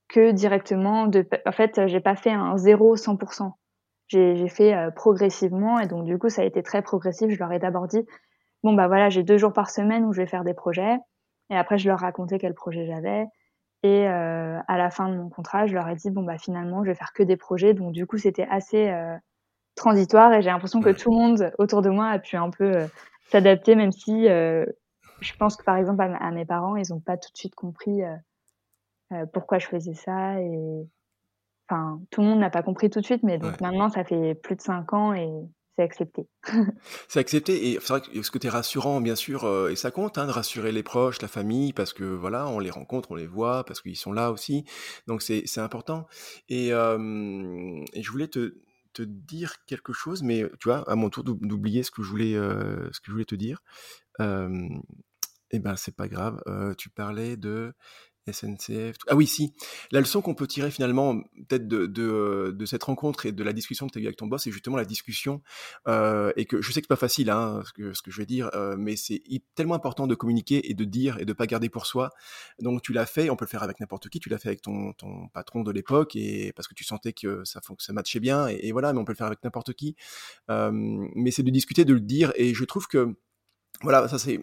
que directement de. En fait, j'ai pas fait un 0 100%. j'ai fait progressivement et donc du coup ça a été très progressif. Je leur ai d'abord dit bon bah voilà j'ai deux jours par semaine où je vais faire des projets et après je leur racontais quel projet j'avais et à la fin de mon contrat je leur ai dit bon bah finalement je vais faire que des projets. Donc du coup c'était assez transitoire. Et j'ai l'impression que tout le monde autour de moi a pu un peu s'adapter même si je pense que par exemple à, mes parents ils n'ont pas tout de suite compris pourquoi je faisais ça. Et Enfin, tout le monde n'a pas compris tout de suite, mais donc maintenant, ça fait plus de cinq ans et c'est accepté. c'est accepté et c'est vrai que ce es rassurant, bien sûr, euh, et ça compte hein, de rassurer les proches, la famille, parce que voilà, on les rencontre, on les voit, parce qu'ils sont là aussi. Donc c'est important. Et, et, je voulais te, te, dire quelque chose, mais tu vois, à mon tour d'oublier ce que je voulais, euh, ce que je voulais te dire. Euh, eh ben, c'est pas grave. tu parlais de SNCF. Ah oui, si. La leçon qu'on peut tirer finalement, peut-être de, de, de, cette rencontre et de la discussion que tu as eu avec ton boss, c'est justement la discussion. Euh, et que je sais que c'est pas facile, hein, ce, que, ce que je vais dire, euh, mais c'est tellement important de communiquer et de dire et de pas garder pour soi. Donc tu l'as fait, on peut le faire avec n'importe qui. Tu l'as fait avec ton, ton patron de l'époque et parce que tu sentais que ça, que ça matchait bien. Et, et, voilà, mais on peut le faire avec n'importe qui. Euh, mais c'est de discuter, de le dire. Et je trouve que voilà, ça c'est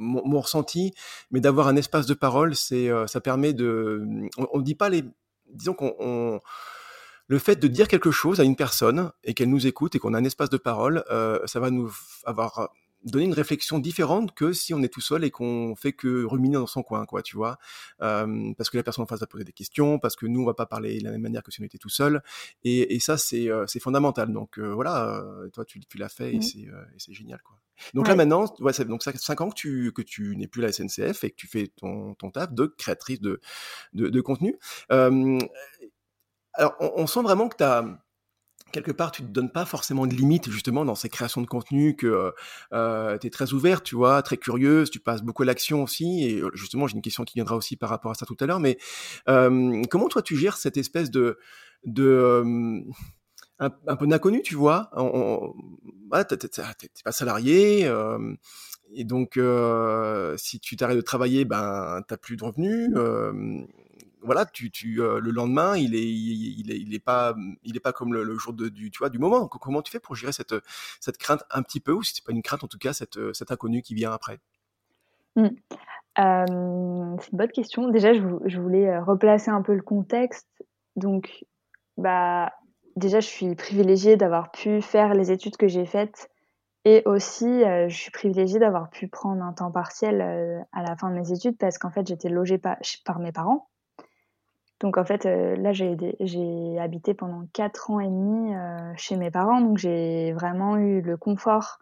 mon, ressenti, mais d'avoir un espace de parole, c'est, euh, ça permet de, on, ne dit pas les, disons qu'on, le fait de dire quelque chose à une personne et qu'elle nous écoute et qu'on a un espace de parole, euh, ça va nous avoir donner une réflexion différente que si on est tout seul et qu'on fait que ruminer dans son coin, quoi, tu vois? Euh, parce que la personne en face va poser des questions, parce que nous, on va pas parler de la même manière que si on était tout seul. Et, et ça, c'est euh, fondamental. Donc euh, voilà, euh, toi, tu, tu l'as fait et mmh. c'est génial, quoi. Donc là maintenant, ouais, ça, donc ça fait cinq ans que tu que tu n'es plus la SNCF et que tu fais ton, ton taf de créatrice de de, de contenu. Euh, alors on, on, sent vraiment que tu as quelque part, tu te donnes pas forcément de limites justement dans ces créations de contenu, que euh, euh tu es très ouverte, tu vois, très curieuse, tu passes beaucoup à l'action aussi. Et euh, justement, j'ai une question qui viendra aussi par rapport à ça tout à l'heure. Mais euh, comment toi tu gères cette espèce de de euh, un, peu d'inconnu, tu vois? On, on, t'es pas salarié. Euh, et donc, si tu t'arrêtes de travailler, ben, t'as plus de revenus voilà, tu, tu euh, le lendemain, il est, il, est, il est pas, il est pas comme le, jour de, du, tu vois, du moment. Comment tu fais pour gérer cette, cette crainte un petit peu, ou si c'est pas une crainte, en tout cas, cette, cet inconnu qui vient après? Mmh. C'est une bonne question. Déjà, je, voulais euh, replacer un peu le contexte. Donc, bah, déjà, je suis privilégiée d'avoir pu faire les études que j'ai faites. Et aussi, euh, je suis privilégiée d'avoir pu prendre un temps partiel à la fin de mes études parce qu'en fait, j'étais logée par mes parents. Donc en fait, euh, là, j'ai, habité pendant quatre ans et demi euh, chez mes parents, donc j'ai vraiment eu le confort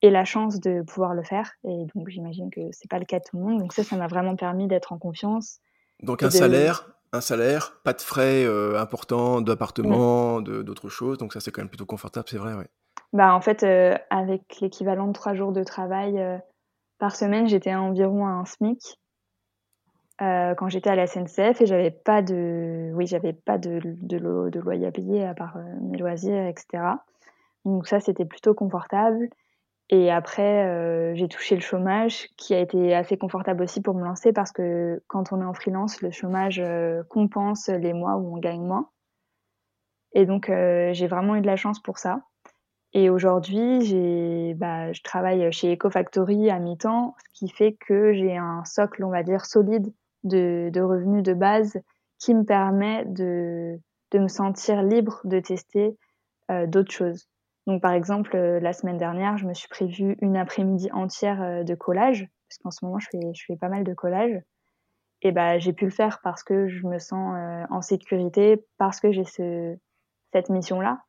et la chance de pouvoir le faire. Et donc j'imagine que c'est pas le cas de tout le monde. Donc ça, ça m'a vraiment permis d'être en confiance. Donc un salaire, un salaire, pas de frais euh, importants d'appartement, d'autres choses. Donc ça, c'est quand même plutôt confortable, c'est vrai, ouais. Bah en fait, avec l'équivalent de trois jours de travail par semaine, j'étais environ à un SMIC. Euh, quand j'étais à la SNCF et j'avais pas de, oui, j'avais pas de, de, loyer à payer à part euh, mes loisirs, etc. Donc ça, c'était plutôt confortable. Et après, euh, j'ai touché le chômage, qui a été assez confortable aussi pour me lancer parce que quand on est en freelance, le chômage compense les mois où on gagne moins. Et donc, j'ai vraiment eu de la chance pour ça. Et aujourd'hui, bah, je travaille chez EcoFactory à mi-temps, ce qui fait que j'ai un socle, on va dire, solide de, de, revenus de base qui me permet de, de me sentir libre de tester euh, d'autres choses. Donc par exemple, euh, la semaine dernière, je me suis prévu une après-midi entière euh, de collage, parce qu'en ce moment, je fais, je fais pas mal de collage. Et bah, j'ai pu le faire parce que je me sens en sécurité, parce que j'ai ce, cette mission-là.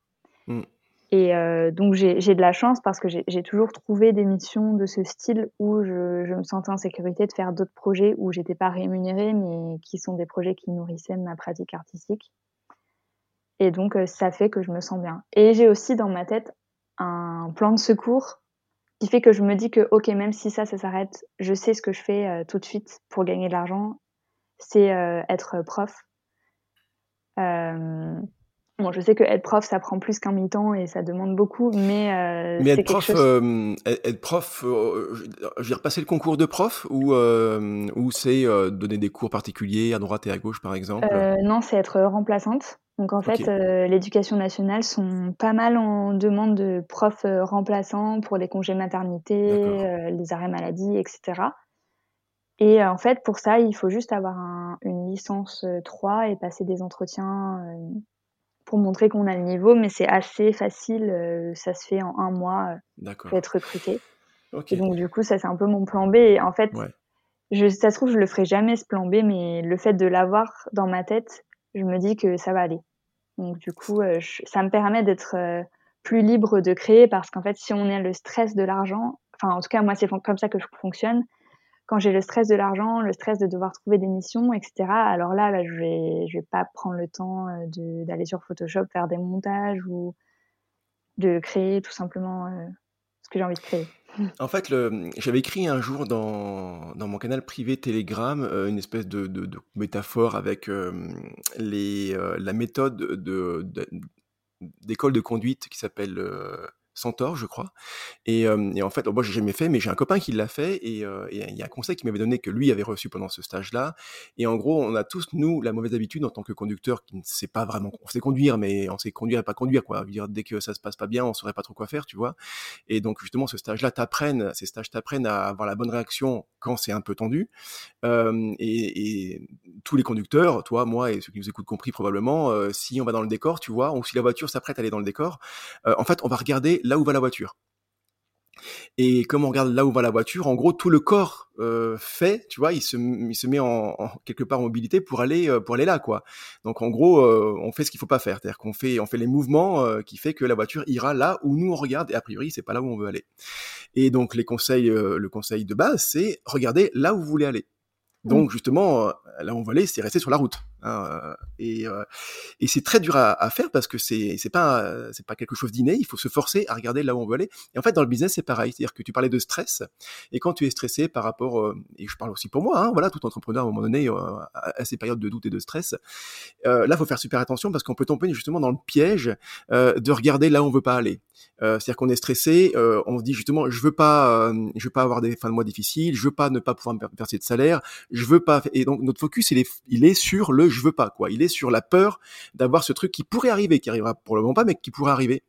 Mm. Et euh, donc j'ai de la chance parce que j'ai toujours trouvé des missions de ce style où je, je me sentais en sécurité de faire d'autres projets où j'étais pas rémunérée, mais qui sont des projets qui nourrissaient ma pratique artistique. Et donc euh, ça fait que je me sens bien. Et j'ai aussi dans ma tête un plan de secours qui fait que je me dis que ok même si ça ça s'arrête, je sais ce que je fais euh, tout de suite pour gagner de l'argent, c'est euh, être prof. Bon, je sais que être prof, ça prend plus qu'un mi-temps et ça demande beaucoup, mais euh, mais être prof, chose... euh, être prof, euh, je veux dire passer le concours de prof ou euh, ou c'est euh, donner des cours particuliers à droite et à gauche par exemple? Euh, non, c'est être remplaçante. Donc en fait, l'éducation nationale sont pas mal en demande de profs remplaçants pour les congés maternité, les arrêts maladie, etc. Et en fait, pour ça, il faut juste avoir un, une licence 3 et passer des entretiens pour montrer qu'on a le niveau, mais c'est assez facile, euh, ça se fait en un mois, euh, peut être recruté. Et donc du coup, ça c'est un peu mon plan B. Et en fait, je, ça se trouve, je le ferai jamais ce plan B, mais le fait de l'avoir dans ma tête, je me dis que ça va aller. Donc du coup, euh, ça me permet d'être plus libre de créer parce qu'en fait, si on a le stress de l'argent, enfin en tout cas moi c'est comme ça que je fonctionne quand j'ai le stress de l'argent, le stress de devoir trouver des missions, etc. Alors là, bah, je vais, je vais pas prendre le temps euh, d'aller sur Photoshop faire des montages ou de créer tout simplement euh, ce que j'ai envie de créer. En fait, j'avais écrit un jour dans, dans, mon canal privé Telegram euh, une espèce de, de, métaphore avec les, la méthode d'école de, conduite qui s'appelle Centaure, je crois. Et, et en fait, moi, j'ai jamais fait, mais j'ai un copain qui l'a fait. Et il y a un conseil qui m'avait donné que lui avait reçu pendant ce stage-là. Et en gros, on a tous, nous, la mauvaise habitude en tant que conducteur qui ne sait pas vraiment, on sait conduire, mais on sait conduire et pas conduire, quoi. Dire, dès que ça se passe pas bien, on saurait pas trop quoi faire, tu vois. Et donc, justement, ce stage-là t'apprennent, ces stages t'apprennent à avoir la bonne réaction quand c'est un peu tendu. Euh, et, et, tous les conducteurs, toi, moi et ceux qui nous écoutent compris probablement, euh, si on va dans le décor, tu vois, ou si la voiture s'apprête à aller dans le décor, euh, en fait, on va regarder là où va la voiture. Et comme on regarde là où va la voiture, en gros, tout le corps euh, fait, tu vois, il se, il se met en, en, quelque part en mobilité pour aller, euh, pour aller là, quoi. Donc en gros, euh, on fait ce qu'il faut pas faire, c'est-à-dire qu'on fait, on fait les mouvements euh, qui fait que la voiture ira là où nous on regarde et a priori c'est pas là où on veut aller. Et donc les conseils, le conseil de base, c'est regarder là où vous voulez aller. Donc justement, euh, là où on veut aller, c'est rester sur la route. Euh, et, euh, et c'est très dur à, à, faire parce que c'est c'est pas c'est pas quelque chose d'inné. Il faut se forcer à regarder là où on veut aller. Et en fait, dans le business, c'est pareil. C'est-à-dire que tu parlais de stress. Et quand tu es stressé par rapport, et je parle aussi pour moi, hein, voilà, tout entrepreneur à un moment donné à, ces périodes de doute et de stress, euh, là, faut faire super attention parce qu'on peut tomber justement dans le piège de regarder là où on veut pas aller. c'est-à-dire qu'on est stressé, on se dit justement, je veux pas, je veux pas avoir des fins de mois difficiles, je veux pas ne pas pouvoir me verser de salaire, je veux pas. Et donc notre focus, il est, il est sur le je veux pas quoi. Il est sur la peur d'avoir ce truc qui pourrait arriver, qui arrivera pour le moment pas, mais qui pourrait arriver.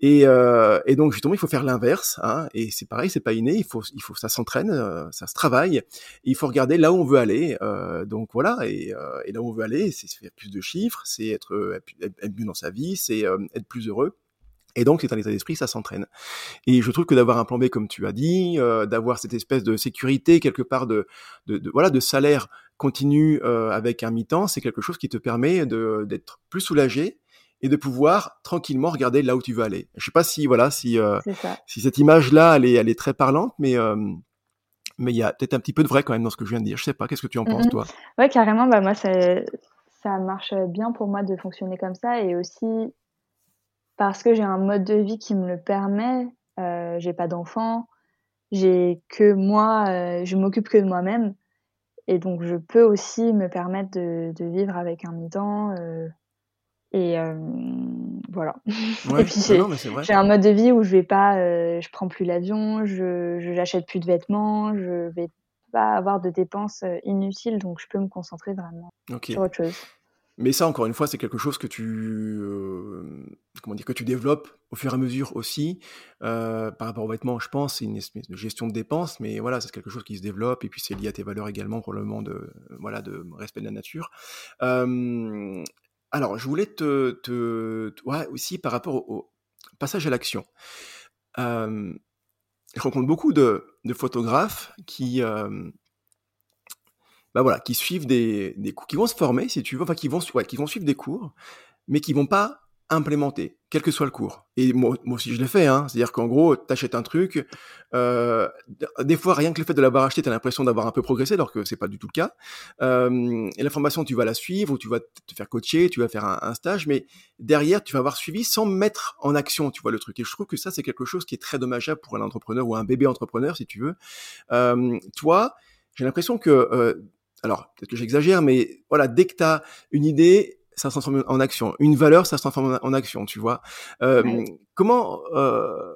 Et, euh, et donc justement, il faut faire l'inverse. Hein, et c'est pareil, c'est pas inné. Il faut, il faut, ça s'entraîne, euh, ça se travaille. il faut regarder là où on veut aller. Euh, donc voilà. Et, euh, et, là où on veut aller, c'est faire plus de chiffres, c'est être, être mieux dans sa vie, c'est euh, être plus heureux. Et donc, c'est un état d'esprit, ça s'entraîne. Et je trouve que d'avoir un plan B, comme tu as dit, euh, d'avoir cette espèce de sécurité quelque part de, de, de voilà, de salaire continu euh, avec un mi-temps, c'est quelque chose qui te permet d'être plus soulagé et de pouvoir tranquillement regarder là où tu veux aller. Je sais pas si voilà, si euh, si cette image-là, elle est, elle est très parlante, mais euh, mais il y a peut-être un petit peu de vrai quand même dans ce que je viens de dire. Je sais pas, qu'est-ce que tu en penses, toi? Ouais, carrément. Bah moi, ça, ça marche bien pour moi de fonctionner comme ça, et aussi parce que j'ai un mode de vie qui me le permet. Euh, j'ai pas d'enfants, j'ai que moi, je m'occupe que de moi-même, et donc je peux aussi me permettre de, de vivre avec un mi-temps. Euh, et euh, voilà. Ouais, et puis j'ai un mode de vie où je vais pas, euh, je prends plus l'avion, je j'achète plus de vêtements, je vais pas avoir de dépenses euh, inutiles, donc je peux me concentrer vraiment okay. sur autre chose. Mais ça, encore une fois, c'est quelque chose que tu, euh, comment dire, que tu développes au fur et à mesure aussi. Euh, par rapport aux vêtements, je pense, c'est une gestion de dépenses, mais voilà, c'est quelque chose qui se développe et puis c'est lié à tes valeurs également, probablement de, voilà, de respect de la nature. Euh, alors, je voulais te, te, aussi par rapport au, passage à l'action. Je rencontre beaucoup de, photographes qui bah voilà, qui suivent des, des cours, qui vont se former, si tu veux, enfin qui vont, ouais, qui vont suivre des cours, mais qui vont pas implémenter, quel que soit le cours. Et moi, moi aussi je l'ai fait, hein. c'est-à-dire qu'en gros, t'achètes un truc, euh, des fois rien que le fait de l'avoir acheté, t'as l'impression d'avoir un peu progressé, alors que c'est pas du tout le cas. Euh, et la formation, tu vas la suivre, ou tu vas te faire coacher, tu vas faire un, stage, mais derrière, tu vas avoir suivi sans mettre en action, tu vois le truc. Et je trouve que ça, c'est quelque chose qui est très dommageable pour un entrepreneur ou un bébé entrepreneur, si tu veux. Euh, toi, j'ai l'impression que euh, alors peut-être que j'exagère, mais voilà, dès que tu as une idée, ça se transforme en action. Une valeur, ça se transforme en action, tu vois. Euh, ouais. Comment euh...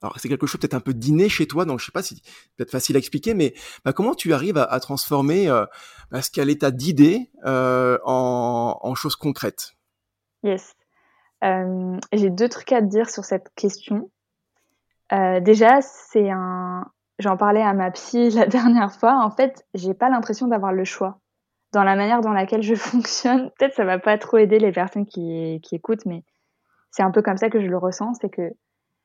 alors c'est quelque chose peut-être un peu d'inné chez toi, donc je sais pas si peut-être facile à expliquer, mais bah, comment tu arrives à, à transformer euh, bah, ce qu'à l'état d'idée euh, en, en choses concrètes Yes. J'ai deux trucs à te dire sur cette question. Déjà, c'est un. J'en parlais à ma psy la dernière fois. En fait, j'ai pas l'impression d'avoir le choix dans la manière dans laquelle je fonctionne. Peut-être ça va pas trop aider les personnes qui, qui écoutent, mais c'est un peu comme ça que je le ressens. C'est que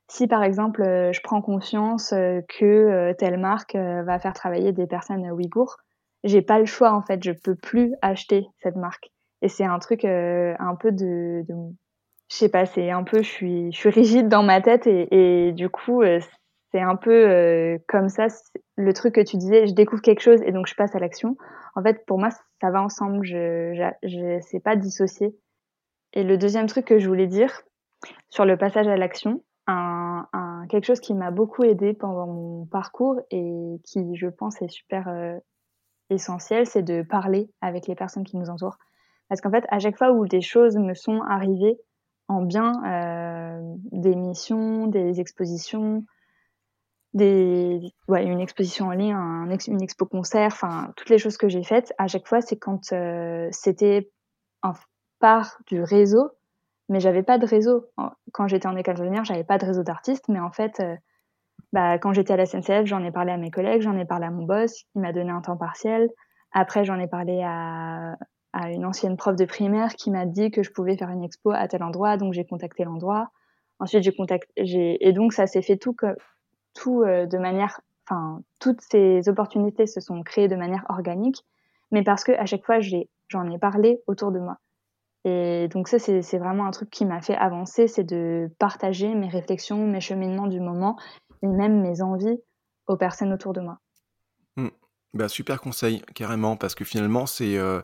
si par exemple euh, je prends conscience euh, que euh, telle marque va faire travailler des personnes ouïghours, j'ai pas le choix en fait. Je peux plus acheter cette marque. Et c'est un truc un peu de, je sais pas, c'est un peu, je suis, je suis rigide dans ma tête et du coup, c'est un peu comme ça. Le truc que tu disais, je découvre quelque chose et donc je passe à l'action. En fait, pour moi, ça va ensemble. Je, je, je sais pas dissocier. Et le deuxième truc que je voulais dire sur le passage à l'action, un, un, quelque chose qui m'a beaucoup aidé pendant mon parcours et qui, je pense, est super euh, essentiel, c'est de parler avec les personnes qui nous entourent. Parce qu'en fait, à chaque fois où des choses me sont arrivées en bien, euh, des missions, des expositions, une exposition en ligne, un, une expo concert, enfin toutes les choses que j'ai faites, à chaque fois, c'est quand euh, c'était en part du réseau mais j'avais pas de réseau. Quand j'étais en école d'ingénieur, j'avais pas de réseau d'artistes, mais en fait, euh, bah, quand j'étais à la SNCF, j'en ai parlé à mes collègues, j'en ai parlé à mon boss, qui m'a donné un temps partiel. Après, j'en ai parlé à, une ancienne prof de primaire qui m'a dit que je pouvais faire une expo à tel endroit, donc j'ai contacté l'endroit. Ensuite, j'ai contacté, et donc ça s'est fait tout que, tout euh, de manière, enfin, toutes ces opportunités se sont créées de manière organique, mais parce que à chaque fois, j'en ai parlé autour de moi. Et donc ça, c'est vraiment un truc qui m'a fait avancer, c'est de partager mes réflexions, mes cheminements du moment et même mes envies aux personnes autour de moi. Bah, super conseil, carrément, parce que finalement, c'est euh,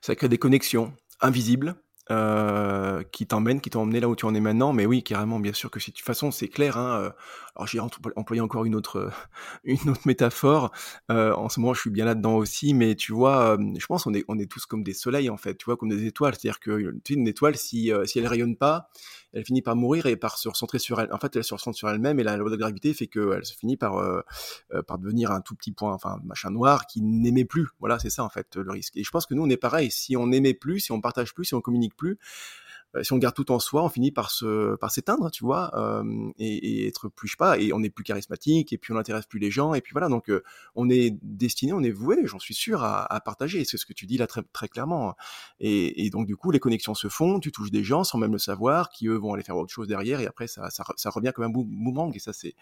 ça crée des connexions invisibles euh, qui t'emmènent, qui t'ont emmené là où tu en es maintenant. Mais oui, carrément, bien sûr que si de toute façon, c'est clair. Hein, euh, alors j'ai employé encore une autre, une autre métaphore. Euh, en ce moment, je suis bien là-dedans aussi. Mais tu vois, je pense qu'on est, on est tous comme des soleils en fait. Tu vois, comme des étoiles. C'est-à-dire que tu sais, une étoile, si, si elle rayonne pas, elle finit par mourir et par se recentrer sur elle. En fait, elle se recentre sur elle-même et la loi de gravité fait qu'elle se finit par, euh, euh, par devenir un tout petit point, enfin, machin noir qui n'aimait plus. Voilà, c'est ça, en fait, le risque. Et je pense que nous, on est pareil. Si on n'aimait plus, si on partage plus, si on communique plus, si on garde tout en soi, on finit par se par s'éteindre, tu vois, euh, et, et, être plus je sais pas, et on est plus charismatique, et puis on n'intéresse plus les gens, et puis voilà, donc euh, on est destiné, on est voué, j'en suis sûr, à, à partager. C'est ce que tu dis là très très clairement. Et, et, donc du coup, les connexions se font, tu touches des gens sans même le savoir, qui eux vont aller faire autre chose derrière, et après ça ça, ça revient comme un boomerang, et ça c'est.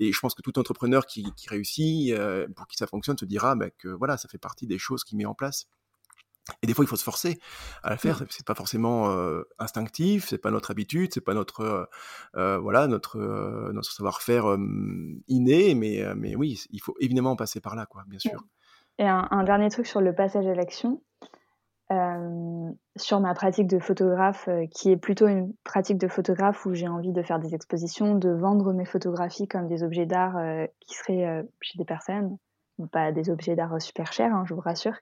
Et je pense que tout entrepreneur qui, qui réussit, pour qui ça fonctionne, se dira bah, que voilà, ça fait partie des choses qu'il met en place. Et des fois, il faut se forcer à le faire. Mmh. C'est pas forcément euh, instinctif, c'est pas notre habitude, c'est pas notre euh, euh voilà notre euh, notre savoir-faire inné, mais mais oui, il faut évidemment passer par là, quoi, bien sûr. Et un, un dernier truc sur le passage à l'action, sur ma pratique de photographe, qui est plutôt une pratique de photographe où j'ai envie de faire des expositions, de vendre mes photographies comme des objets d'art qui seraient chez des personnes pas des objets d'art super chers, hein, je vous rassure.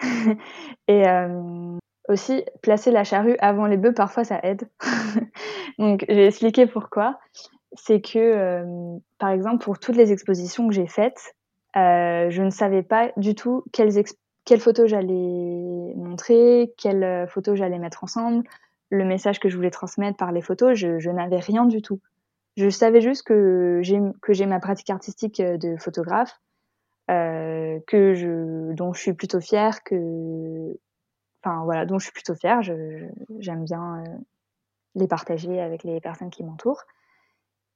et euh, aussi, placer la charrue avant les bœufs, parfois ça aide. Donc, je vais expliquer pourquoi. C'est que, euh, par exemple, pour toutes les expositions que j'ai faites, euh, je ne savais pas du tout quelles, photos j'allais montrer, quelles photos j'allais mettre ensemble, le message que je voulais transmettre par les photos, je, je n'avais rien du tout. Je savais juste que j'ai ma pratique artistique de photographe, que je, dont je suis plutôt fière, que, enfin voilà, dont je suis plutôt fière. J'aime bien euh, les partager avec les personnes qui m'entourent.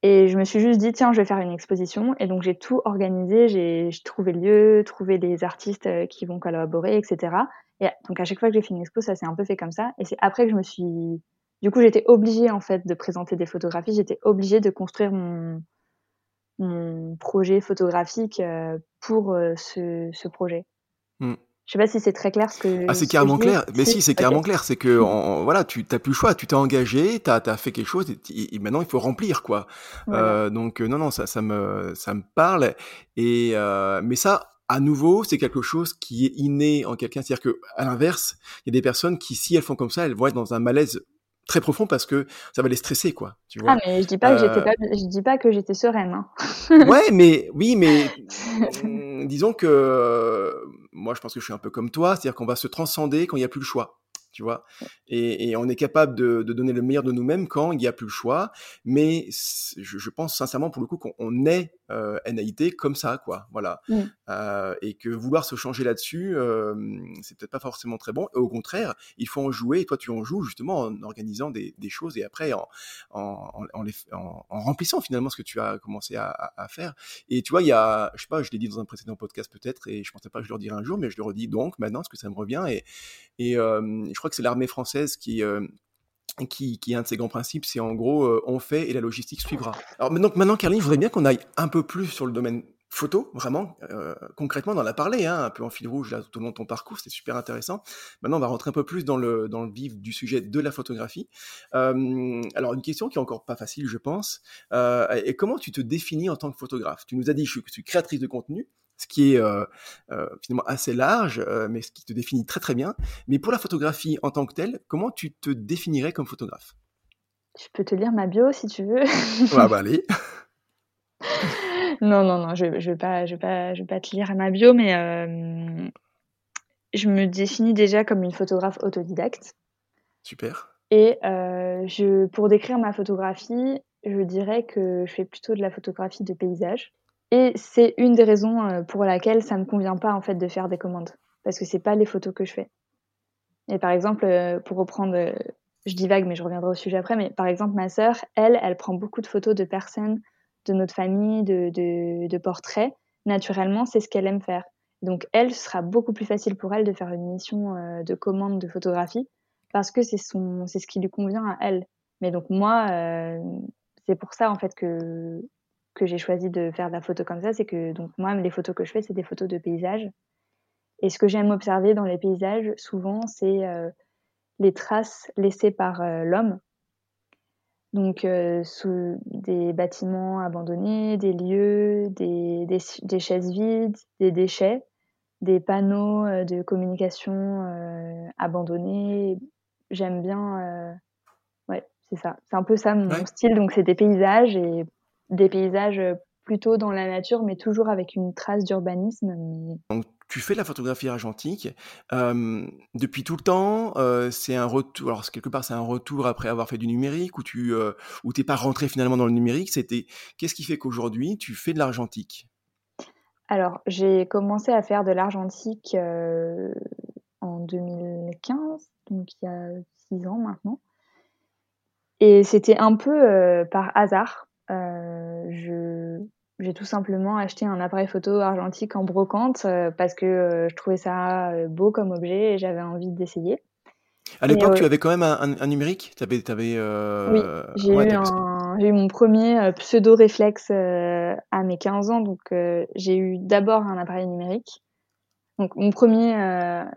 Et je me suis juste dit, tiens, je vais faire une exposition. Et donc, j'ai tout organisé. J'ai trouvé lieu, trouvé des artistes euh, qui vont collaborer, etc. Et donc, à chaque fois que j'ai fait une expo, ça s'est un peu fait comme ça. Et c'est après que je me suis... Du coup, j'étais obligée, en fait, de présenter des photographies. J'étais obligée de construire mon, mon projet photographique euh, pour euh, ce, ce, projet. Hmm. Je sais pas si c'est très clair ce que. Ah, c'est carrément clair. Mais si, c'est carrément clair. C'est que, hmm. voilà, tu n'as plus le choix. Tu t'es engagé, tu as, fait quelque chose, et, maintenant il faut remplir, quoi. Euh, donc, non, non, ça, ça, me, ça me parle. Et, euh, mais ça, à nouveau, c'est quelque chose qui est inné en quelqu'un. C'est-à-dire que, à l'inverse, il y a des personnes qui, si elles font comme ça, elles vont être dans un malaise très profond parce que ça va les stresser, quoi. Tu vois. Ah, mais je dis pas que j'étais pas, je dis pas que j'étais sereine. Hein. ouais, mais oui, mais disons que moi, je pense que je suis un peu comme toi, c'est-à-dire qu'on va se transcender quand il n'y a plus le choix. tu vois. Et, on est capable de, donner le meilleur de nous-mêmes quand il n'y a plus le choix. Mais je, pense sincèrement pour le coup qu'on est euh, NAIT comme ça, quoi. Voilà. Mmh. Euh, et que vouloir se changer là-dessus, euh, c'est peut-être pas forcément très bon. Et au contraire, il faut en jouer. Et toi, tu en joues justement en organisant des, choses et après en, en, en, remplissant finalement ce que tu as commencé à, à, faire. Et tu vois, il y a, je sais pas, je l'ai dit dans un précédent podcast peut-être, et je pensais pas que je le redirais un jour, mais je le redis donc maintenant parce que ça me revient. Et, et je crois que c'est l'armée française qui, euh, qui, est un de ses grands principes, c'est en gros, euh, on fait et la logistique suivra. Alors maintenant, maintenant Caroline, je voudrais bien qu'on aille un peu plus sur le domaine photo, vraiment, euh, concrètement, on en a parlé, hein, un peu en fil rouge là, tout au long de ton parcours, c'était super intéressant. Maintenant, on va rentrer un peu plus dans le, dans le vif du sujet de la photographie. alors, une question qui est encore pas facile, je pense. et comment tu te définis en tant que photographe? Tu nous as dit, je suis créatrice de contenu ce qui est euh, euh, finalement assez large, euh, mais ce qui te définit très très bien. Mais pour la photographie en tant que telle, comment tu te définirais comme photographe? Je peux te lire ma bio si tu veux. ouais, bah allez. non, non, non, je ne je vais, pas, je vais, pas, je vais pas te lire ma bio, mais je me définis déjà comme une photographe autodidacte. Super. Et je, pour décrire ma photographie, je dirais que je fais plutôt de la photographie de paysage. Et c'est une des raisons euh, pour laquelle ça me convient pas en fait de faire des commandes parce que c'est pas les photos que je fais. Et par exemple, euh, pour reprendre, euh, je divague mais je reviendrai au sujet après, mais par exemple ma sœur, elle, elle prend beaucoup de photos de personnes, de notre famille, de, de, de portraits. Naturellement, c'est ce qu'elle aime faire. Donc elle, ce sera beaucoup plus facile pour elle de faire une mission de commande de photographie parce que c'est son, c'est ce qui lui convient à elle. Mais donc moi, c'est pour ça en fait que que j'ai choisi de faire de la photo comme ça, c'est que donc moi, les photos que je fais, c'est des photos de paysages. Et ce que j'aime observer dans les paysages, souvent, c'est euh, les traces laissées par euh, l'homme. Donc, euh, sous des bâtiments abandonnés, des lieux, des, des, chaises vides, des déchets, des panneaux de communication abandonnés. J'aime bien. ouais, c'est ça. C'est un peu ça mon style. Donc, c'est des paysages et des paysages euh, plutôt dans la nature, mais toujours avec une trace d'urbanisme. Donc, tu fais la photographie argentique euh, depuis tout le temps. Euh, c'est un retour. Alors quelque part, c'est un retour après avoir fait du numérique, ou tu euh, ou t'es pas rentré finalement dans le numérique. C'était qu'est-ce qui fait qu'aujourd'hui tu fais de l'argentique? Alors j'ai commencé à faire de l'argentique en 2015, donc il y a six ans maintenant. Et c'était un peu par hasard euh, je j'ai tout simplement acheté un appareil photo argentique en brocante euh, parce que euh, je trouvais ça beau comme objet et j'avais envie d'essayer. À l'époque, tu avais quand même un, numérique? Avais, avais, Oui, j'ai eu, eu, mon premier pseudo-réflexe à mes 15 ans. Donc, j'ai eu d'abord un appareil numérique. Donc, mon premier,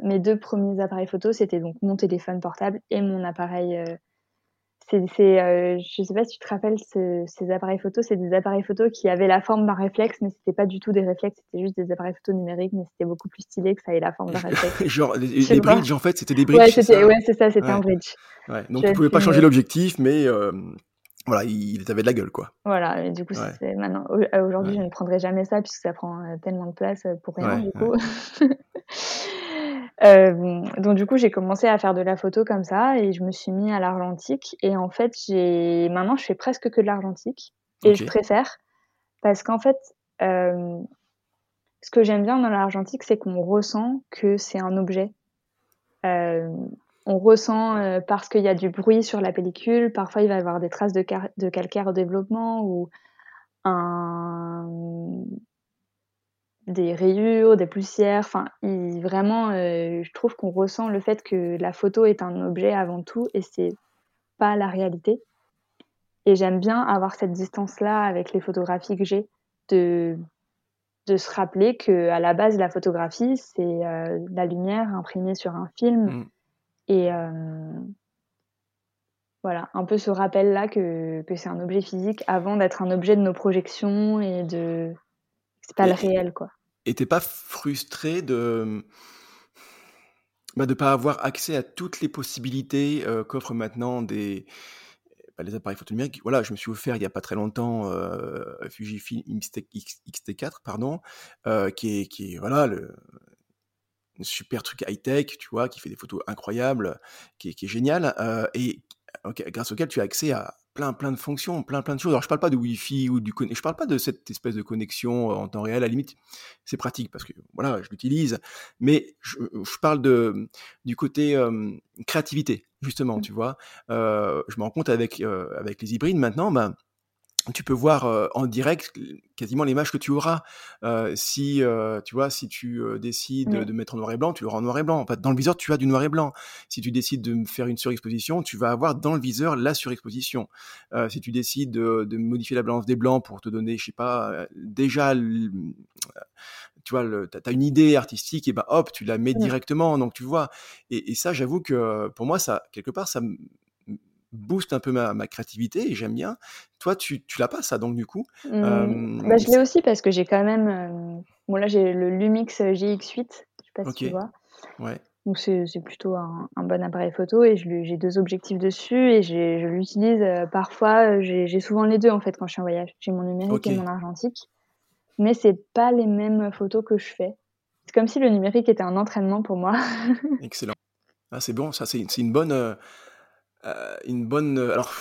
mes deux premiers appareils photo, c'était donc mon téléphone portable et mon appareil c'est, euh, je sais pas si tu te rappelles, ces appareils photo, c'est des appareils photo qui avaient la forme d'un réflexe, mais c'était pas du tout des réflexes, c'était juste des appareils photo numériques, mais c'était beaucoup plus stylé que ça ait la forme d'un réflexe. Genre des bridges en fait, c'était des bridges. Ouais, c'était, ouais, c'est ça, c'était un bridge. Ouais. Donc tu pouvais pas changer l'objectif, mais euh, voilà, il, avait de la gueule, quoi. Voilà, et du coup, c'est maintenant, aujourd'hui, je ne prendrai jamais ça puisque ça prend euh, tellement de place pour rien, du coup. Euh, donc du coup, j'ai commencé à faire de la photo comme ça et je me suis mis à l'argentique. Et en fait, j'ai maintenant, je fais presque que de l'argentique et je préfère parce qu'en fait, euh, ce que j'aime bien dans l'argentique, c'est qu'on ressent que c'est un objet. Euh, on ressent parce qu'il y a du bruit sur la pellicule. Parfois, il va y avoir des traces de, de calcaire au développement ou un des rayures, des poussières. Enfin, vraiment, euh, je trouve qu'on ressent le fait que la photo est un objet avant tout et c'est pas la réalité. Et j'aime bien avoir cette distance-là avec les photographies que j'ai, de, de se rappeler que à la base, la photographie, c'est euh, la lumière imprimée sur un film. Mm. Et euh, voilà, un peu ce rappel-là que, que c'est un objet physique avant d'être un objet de nos projections et de c'est pas le réel, quoi. Et pas frustré de bah, de pas avoir accès à toutes les possibilités euh, qu'offrent maintenant des bah, les appareils photo numériques. Voilà, je me suis offert il y a pas très longtemps euh, Fujifilm X-T4, pardon, euh, qui est qui voilà le super truc high tech, tu vois, qui fait des photos incroyables, qui est, qui est génial, et grâce auquel tu as accès à plein plein de fonctions, plein plein de choses. Alors je parle pas de Wi-Fi ou du je parle pas de cette espèce de connexion en temps réel. À la limite, c'est pratique parce que voilà, je l'utilise. Mais je, parle de du côté créativité justement, mmh. tu vois. je me rends compte avec avec les hybrides maintenant, ben tu peux voir en direct quasiment l'image que tu auras. si tu vois, si tu décides de mettre en noir et blanc, tu auras en noir et blanc. En fait, dans le viseur, tu as du noir et blanc. Si tu décides de faire une surexposition, tu vas avoir dans le viseur la surexposition. si tu décides de, modifier la balance des blancs pour te donner, je sais pas, déjà, tu vois, tu as une idée artistique, et ben hop, tu la mets directement. Donc tu vois. Et, et ça, j'avoue que pour moi, ça quelque part, ça booste un peu ma, ma créativité et j'aime bien. Toi, tu, tu l'as pas ça, donc du coup mmh. bah, Je l'ai aussi parce que j'ai quand même. Euh, bon, là, j'ai le Lumix GX8, je sais pas si tu vois. Ouais. Donc, c'est plutôt un, un, bon appareil photo et j'ai deux objectifs dessus et je l'utilise euh, parfois. J'ai souvent les deux en fait quand je suis en voyage. J'ai mon numérique et mon argentique. Mais c'est pas les mêmes photos que je fais. C'est comme si le numérique était un entraînement pour moi. Excellent. Ah, c'est bon, ça, c'est une bonne. Euh, euh, une bonne. Euh, alors,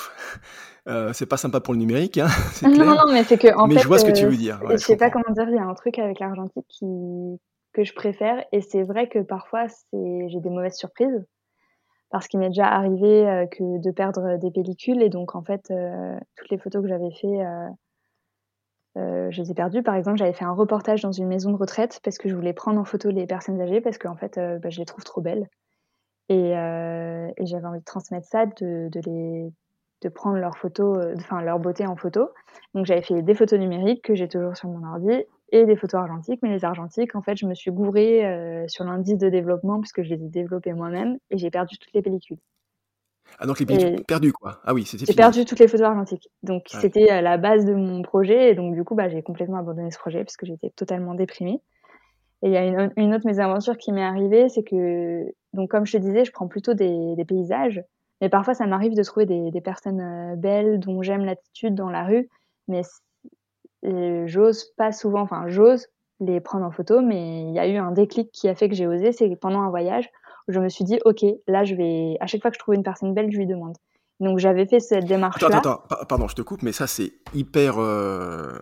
euh, c'est pas sympa pour le numérique, hein, non, clair. Non, mais c'est que en mais je vois ce que tu veux dire. Ouais, je sais pas comment dire. Il y a un truc avec l'argentique qui que je préfère, et c'est vrai que parfois c'est j'ai des mauvaises surprises parce qu'il m'est déjà arrivé que de perdre des pellicules, et donc en fait toutes les photos que j'avais fait. je les ai perdues. Par exemple, j'avais fait un reportage dans une maison de retraite parce que je voulais prendre en photo les personnes âgées parce qu'en fait, bah, je les trouve trop belles. Et, euh, et j'avais envie de transmettre ça, de, de, les, de prendre leurs photos, euh, enfin leur beauté en photo. Donc j'avais fait des photos numériques que j'ai toujours sur mon ordi et des photos argentiques. Mais les argentiques, en fait, je me suis gourée euh, sur l'indice de développement puisque je les ai développées moi-même et j'ai perdu toutes les pellicules. Ah donc les pellicules perdues quoi. Ah oui, c'était J'ai perdu toutes les photos argentiques. Donc c'était la base de mon projet et donc du coup bah, j'ai complètement abandonné ce projet parce que j'étais totalement déprimée. Et il y a une, une autre mésaventure qui m'est arrivée, c'est que, donc comme je te disais, je prends plutôt des, paysages, mais parfois ça m'arrive de trouver des, personnes euh, belles dont j'aime l'attitude dans la rue, mais j'ose pas souvent, enfin j'ose les prendre en photo, mais il y a eu un déclic qui a fait que j'ai osé, c'est pendant un voyage où je me suis dit, ok, là je vais, à chaque fois que je trouve une personne belle, je lui demande. Donc j'avais fait cette démarche-là. Attends, attends, pardon, je te coupe, mais ça c'est hyper, euh...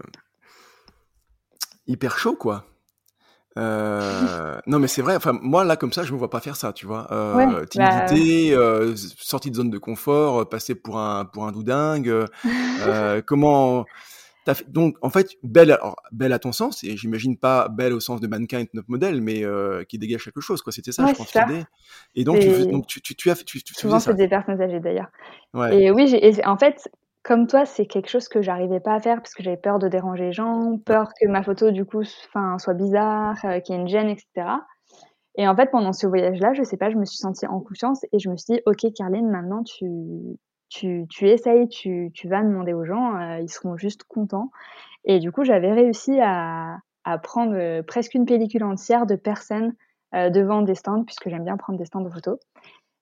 hyper chaud quoi. Euh, non, mais c'est vrai. Enfin, moi là, comme ça, je me vois pas faire ça, tu vois. Euh, timidité, bah... euh, sortie de zone de confort, euh, passer pour un pour un doudingue. Euh, comment fait... donc en fait belle, alors, belle à ton sens, et j'imagine pas belle au sens de mannequin et notre modèle, mais qui dégage quelque chose, quoi. C'était ça, je pense l'idée. Et donc, tu, donc tu, tu, tu, as, tu, tu souvent c'est des personnes âgées d'ailleurs. Ouais. Et oui, en fait, comme toi, c'est quelque chose que j'arrivais pas à faire parce que j'avais peur de déranger les gens, peur que ma photo du coup soit bizarre, euh, qu'il y ait une gêne, etc. Et en fait, pendant ce voyage-là, je sais pas, je me suis sentie en confiance et je me suis dit, ok, Carline, maintenant tu tu, tu essayes, tu, tu vas demander aux gens, euh, ils seront juste contents. Et du coup, j'avais réussi à, à prendre euh, presque une pellicule entière de personnes euh, devant des stands, puisque j'aime bien prendre des stands de photos.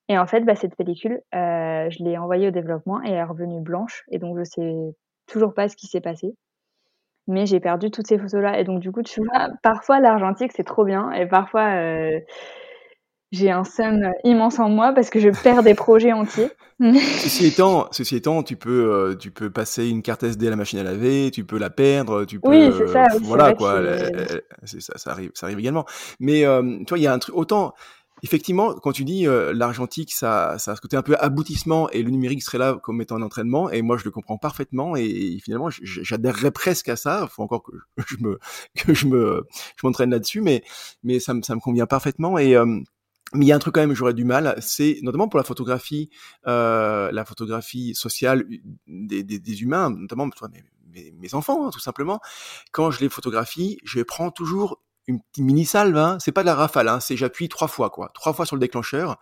Et en fait, bah, cette pellicule, euh, je l'ai envoyée au développement et elle est revenue blanche. Et donc, je sais toujours pas ce qui s'est passé. Mais j'ai perdu toutes ces photos-là. Et donc, du coup, tu vois, parfois, l'argentique, c'est trop bien. Et parfois, euh, j'ai un seum immense en moi parce que je perds des projets entiers. ceci, étant, ceci étant, tu peux, euh, tu peux passer une carte SD à la machine à laver, tu peux la perdre, tu peux. Oui, c'est ça. Oui, voilà, quoi. ça, ça, arrive, ça arrive également. Mais, tu vois, il y a un truc, autant Effectivement, quand tu dis euh, l'argentique, ça, ça a ce côté un peu aboutissement et le numérique serait là comme étant un entraînement. Et moi, je le comprends parfaitement et, finalement, j'adhérerais presque à ça. Il faut encore que je me que je me je m'entraîne là-dessus, mais mais ça me ça me convient parfaitement et euh, mais il y a un truc quand même j'aurais du mal, c'est notamment pour la photographie, euh, la photographie sociale des, des, des humains, notamment toi, mes, mes, enfants, hein, tout simplement. Quand je les photographie, je prends toujours une petite mini salve, hein. c'est pas de la rafale, hein. c'est j'appuie trois fois quoi, trois fois sur le déclencheur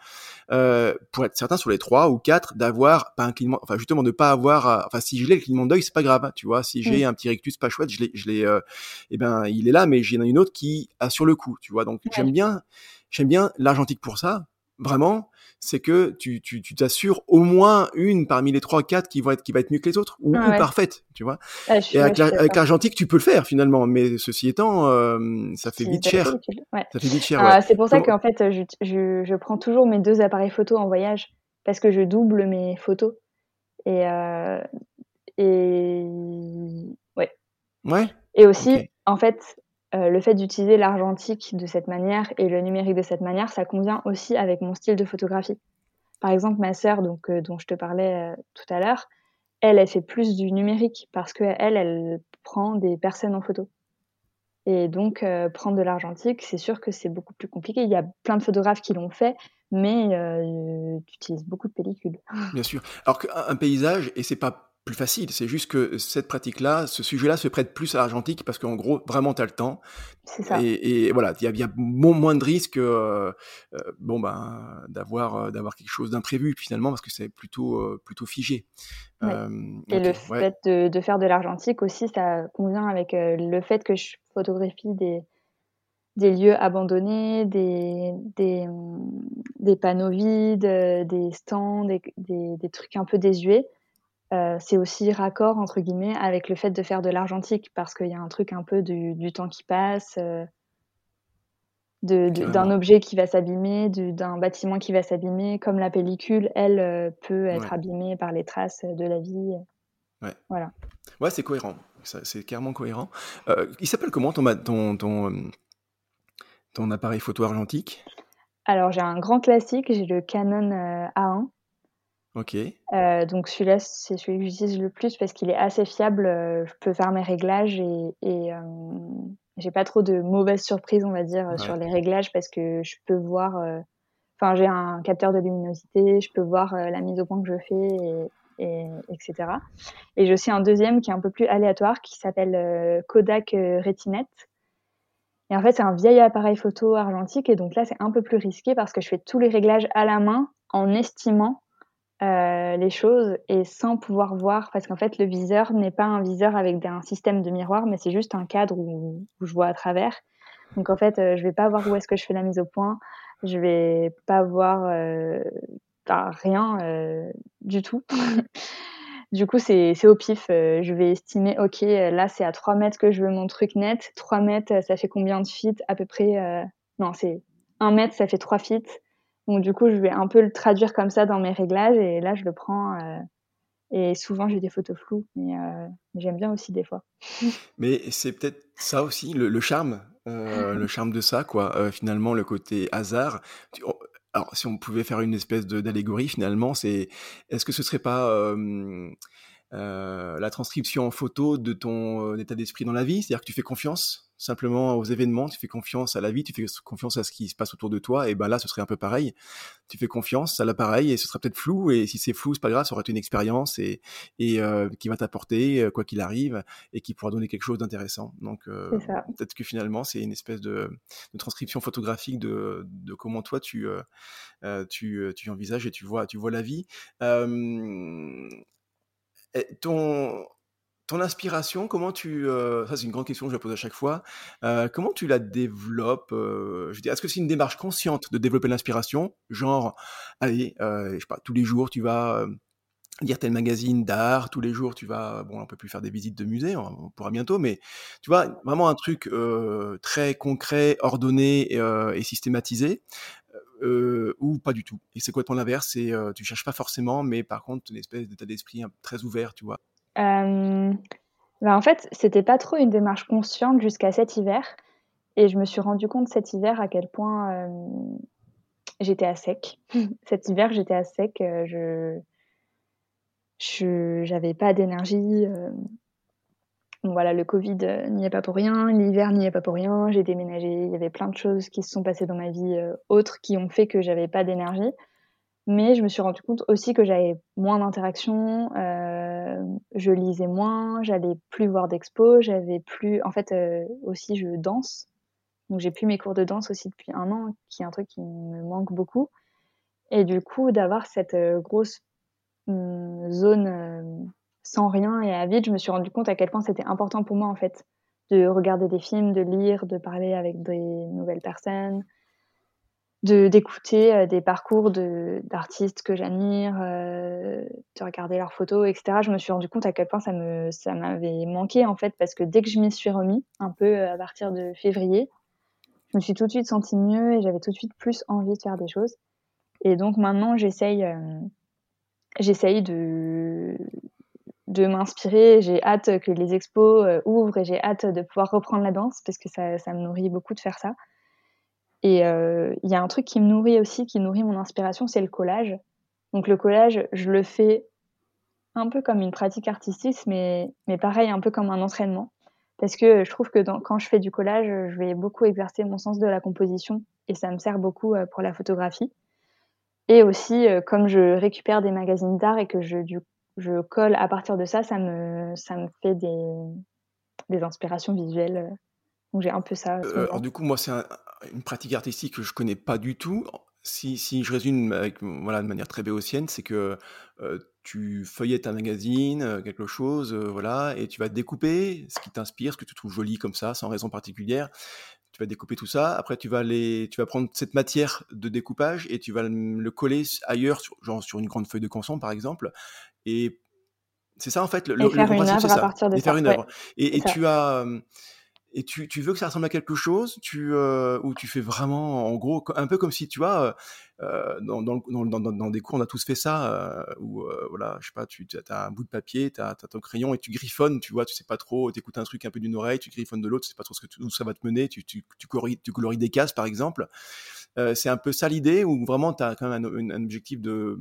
euh, pour être certain sur les trois ou quatre d'avoir pas un clignement, enfin justement de pas avoir, enfin si je l'ai le clignement d'œil c'est pas grave, hein, tu vois, si j'ai mmh. un petit rectus pas chouette, je l'ai, je l'ai, euh, eh ben il est là, mais j'ai une autre qui a sur le coup, tu vois, donc j'aime bien, j'aime bien l'argentique pour ça, vraiment, c'est que tu tu tu t'assures au moins une parmi les trois quatre qui vont être qui va être mieux que les autres ou, Ah ouais. parfaite, tu vois. Ah, Et avec la- avec l'argentique, tu peux le faire finalement, mais ceci étant, euh, ça fait vite cher. ouais. Ça fait vite cher. Ah, ouais. c'est pour ça Comment- qu'en fait, je, je, je prends toujours mes deux appareils photo en voyage parce que je double mes photos. Et, euh, et ouais. Ouais. Et aussi, en fait, euh, le fait d'utiliser l'argentique de cette manière et le numérique de cette manière, ça convient aussi avec mon style de photographie. Par exemple, ma sœur, donc euh, dont je te parlais euh, tout à l'heure, elle, elle fait plus du numérique parce que elle, elle prend des personnes en photo. Et donc, prendre de l'argentique, c'est sûr que c'est beaucoup plus compliqué. Il y a plein de photographes qui l'ont fait, mais tu utilises beaucoup de pellicules. Bien sûr. Alors qu'un un paysage, et c'est pas plus facile, c'est juste que cette pratique-là, ce sujet-là se prête plus à l'argentique parce qu'en gros, vraiment, tu as le temps. C'est ça. Et, et voilà, il y a, y moins de risques euh, euh, bon, ben, d'avoir euh, d'avoir quelque chose d'imprévu finalement parce que c'est plutôt, euh, plutôt figé. Ouais. Euh, Et le ouais. fait de, de faire de l'argentique aussi, ça convient avec le fait que je photographie des, des lieux abandonnés, des, des, des panneaux vides, des stands, des, des, des trucs un peu désuets. Euh, c'est aussi raccord, entre guillemets, avec le fait de faire de l'argentique, parce qu'il y a un truc un peu du, du temps qui passe, euh, d'un objet qui va s'abîmer, du- d'un bâtiment qui va s'abîmer, comme la pellicule, elle, euh, peut être Ouais. abîmée par les traces de la vie. Ouais, c'est cohérent. C'est clairement cohérent. Il s'appelle comment ton, ton, ton, ton appareil photo argentique? Alors, j'ai un grand classique, j'ai le Canon euh, A1. Ok. Euh, donc celui-là, c'est celui que j'utilise le plus parce qu'il est assez fiable. euh, je peux faire mes réglages et, et euh, j'ai pas trop de mauvaises surprises, on va dire, Ouais. sur les réglages parce que je peux voir. euh, Enfin, j'ai un capteur de luminosité, je peux voir euh, la mise au point que je fais, et, et- etc. Et j'ai aussi un deuxième qui est un peu plus aléatoire qui s'appelle euh, Kodak euh, Retinette. Et en fait, c'est un vieil appareil photo argentique et donc là, c'est un peu plus risqué parce que je fais tous les réglages à la main en estimant euh, les choses et sans pouvoir voir parce qu'en fait le viseur n'est pas un viseur avec un système de miroir mais c'est juste un cadre où, je vois à travers. Donc en fait euh, je vais pas voir où est-ce que je fais la mise au point. Je vais pas voir euh, rien euh, du tout. Du coup c'est au pif. Euh, je vais estimer ok là c'est à 3 mètres que je veux mon truc net. 3 mètres ça fait combien de feet à peu près non c'est 1 mètre ça fait 3 feet donc du coup, je vais un peu le traduire comme ça dans mes réglages et là, je le prends. euh, et souvent, j'ai des photos floues, mais, euh, j'aime bien aussi des fois. Mais c'est peut-être ça aussi, le, le charme, euh, le charme de ça, quoi. Finalement, le côté hasard. Oh, alors, si on pouvait faire une espèce d'allégorie, finalement, c'est est-ce que ce serait pas la transcription en photo de ton état d'esprit dans la vie? C'est-à-dire que tu fais confiance simplement aux événements, tu fais confiance à la vie, tu fais confiance à ce qui se passe autour de toi, et ben là, ce serait un peu pareil. Tu fais confiance à l'appareil et ce sera peut-être flou, et si c'est flou, c'est pas grave, ça aura été une expérience et, et euh, qui va t'apporter, euh, quoi qu'il arrive, et qui pourra donner quelque chose d'intéressant. Donc euh, peut-être que finalement c'est une espèce de, de transcription photographique de, de comment toi tu, euh, tu, tu envisages et tu vois, tu vois la vie. Ton, ton inspiration, comment tu... euh, ça c'est une grande question que je la pose à chaque fois. Euh, comment tu la développes euh, je veux Est-ce que c'est une démarche consciente de développer l'inspiration? Genre, allez, euh, je sais pas, tous les jours tu vas... euh, lire tel magazine d'art tous les jours tu vas bon on peut plus faire des visites de musées on, pourra bientôt mais tu vois vraiment un truc euh, très concret ordonné euh, et systématisé euh, ou pas du tout. Et c'est complètement l'inverse c'est euh, tu cherches pas forcément mais par contre une espèce d'état d'esprit hein, très ouvert tu vois Euh, bah, en fait, c'était pas trop une démarche consciente jusqu'à cet hiver. Et je me suis rendu compte cet hiver à quel point euh, j'étais à sec. cet hiver, j'étais à sec. euh, je j'avais pas d'énergie. euh. Voilà, le Covid n'y est pas pour rien, l'hiver n'y est pas pour rien. J'ai déménagé, il y avait plein de choses qui se sont passées dans ma vie autres qui ont fait que j'avais pas d'énergie. Mais je me suis rendu compte aussi que j'avais moins d'interactions, je lisais moins, j'allais plus voir d'expos, j'avais plus. En fait, euh, aussi, je danse. Donc, j'ai plus mes cours de danse aussi depuis un an, qui est un truc qui me manque beaucoup. Et du coup, d'avoir cette euh, grosse hum, zone euh, sans rien et à vide, je me suis rendu compte à quel point c'était important pour moi, en fait, de regarder des films, de lire, de parler avec des nouvelles personnes, d'écouter des parcours d'artistes que j'admire, de regarder leurs photos, etc. Je me suis rendu compte à quel point ça me ça m'avait manqué en fait parce que dès que je m'y suis remis, un peu à partir de février, je me suis tout de suite sentie mieux et j'avais tout de suite plus envie de faire des choses. Et donc maintenant, j'essaye j'essaye de de m'inspirer. J'ai hâte que les expos ouvrent et j'ai hâte de pouvoir reprendre la danse parce que ça, ça me nourrit beaucoup de faire ça. Et il y a un truc qui me nourrit aussi, qui nourrit mon inspiration, c'est le collage. Donc le collage, je le fais un peu comme une pratique artistique, mais, mais pareil, un peu comme un entraînement. Parce que je trouve que quand je fais du collage, je vais beaucoup exercer mon sens de la composition et ça me sert beaucoup pour la photographie. Et aussi, comme je récupère des magazines d'art et que je, je colle à partir de ça, ça me, ça me fait des, des inspirations visuelles. Donc j'ai un peu ça. alors du coup, moi, c'est une pratique artistique que je connais pas du tout. Si, si je résume avec, voilà, de manière très béotienne, c'est que tu feuillettes un magazine, quelque chose, voilà, et tu vas découper ce qui t'inspire, ce que tu trouves joli comme ça, sans raison particulière. Tu vas découper tout ça. Après, tu vas les, tu vas prendre cette matière de découpage et tu vas le, coller ailleurs, sur, genre sur une grande feuille de canson, par exemple. Et c'est ça en fait le, et faire une œuvre à partir de et ça. Faire une œuvre. et, et tu as et tu, veux que ça ressemble à quelque chose, tu, euh, ou tu fais vraiment, en gros, un peu comme si, tu vois, euh, dans, des cours, on a tous fait ça, euh, où, euh, voilà, je sais pas, tu as un bout de papier, tu as, ton crayon et tu griffonnes, tu vois, tu sais pas trop, tu écoutes un truc un peu d'une oreille, tu griffonnes de l'autre, tu sais pas trop où ça va te mener, tu, tu, coloris, des cases, par exemple. C'est un peu ça l'idée, ou vraiment tu as quand même un, objectif de,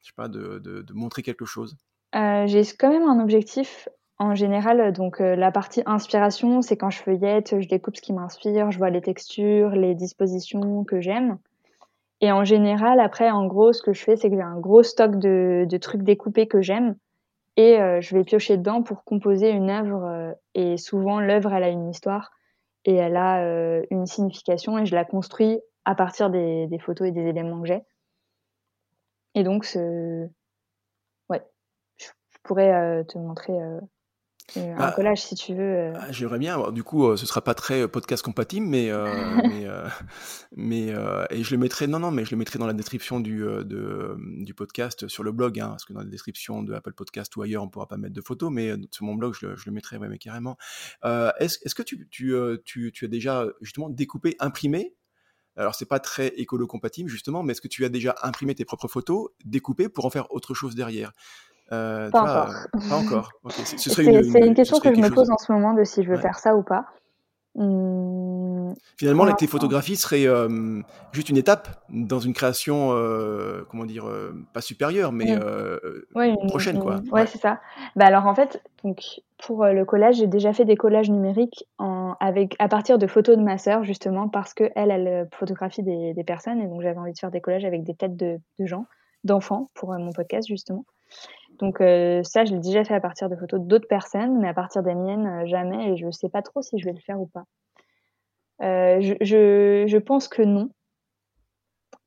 je sais pas, de montrer quelque chose? J'ai quand même un objectif en général, donc euh, la partie inspiration, c'est quand je feuillette, je découpe ce qui m'inspire, je vois les textures, les dispositions que j'aime. Et en général, après, en gros, ce que je fais, c'est que j'ai un gros stock de, trucs découpés que j'aime et euh, je vais piocher dedans pour composer une œuvre. Euh, et souvent, l'œuvre, elle a une histoire et elle a une signification et je la construis à partir des, des photos et des éléments que j'ai. Et donc, ouais, je pourrais te montrer un bah, collage si tu veux. Euh. Ah, j'aimerais bien. du coup, euh, ce sera pas très euh, podcast compatible, mais mais, mais et je le mettrai. Non, non, mais je le mettrai dans la description du de, du podcast sur le blog, hein, parce que dans la description de Apple Podcast ou ailleurs, on pourra pas mettre de photos, mais sur mon blog, je, je le mettrai, ouais, mais carrément. est-ce est-ce que tu tu, tu tu as déjà justement découpé, imprimé? Alors c'est pas très écolo compatible justement, mais est-ce que tu as déjà imprimé tes propres photos, découpé pour en faire autre chose derrière? Euh, pas, encore. pas encore. C'est une, une, question que je me pose en ce moment de si je veux faire ça ou pas. Mmh, Finalement, tes photographies seraient euh, juste une étape dans une création, euh, comment dire, euh, pas supérieure, mais mmh. prochaine, quoi. ouais, c'est ça. Bah alors en fait, donc pour le collage, j'ai déjà fait des collages numériques en, avec à partir de photos de ma sœur justement parce que elle, elle photographie des, des personnes et donc j'avais envie de faire des collages avec des têtes de, de gens, d'enfants pour mon podcast justement. Donc euh, ça, je l'ai déjà fait à partir de photos d'autres personnes, mais à partir des miennes, euh, jamais. Et je ne sais pas trop si je vais le faire ou pas. Euh, je, je, je, pense que non.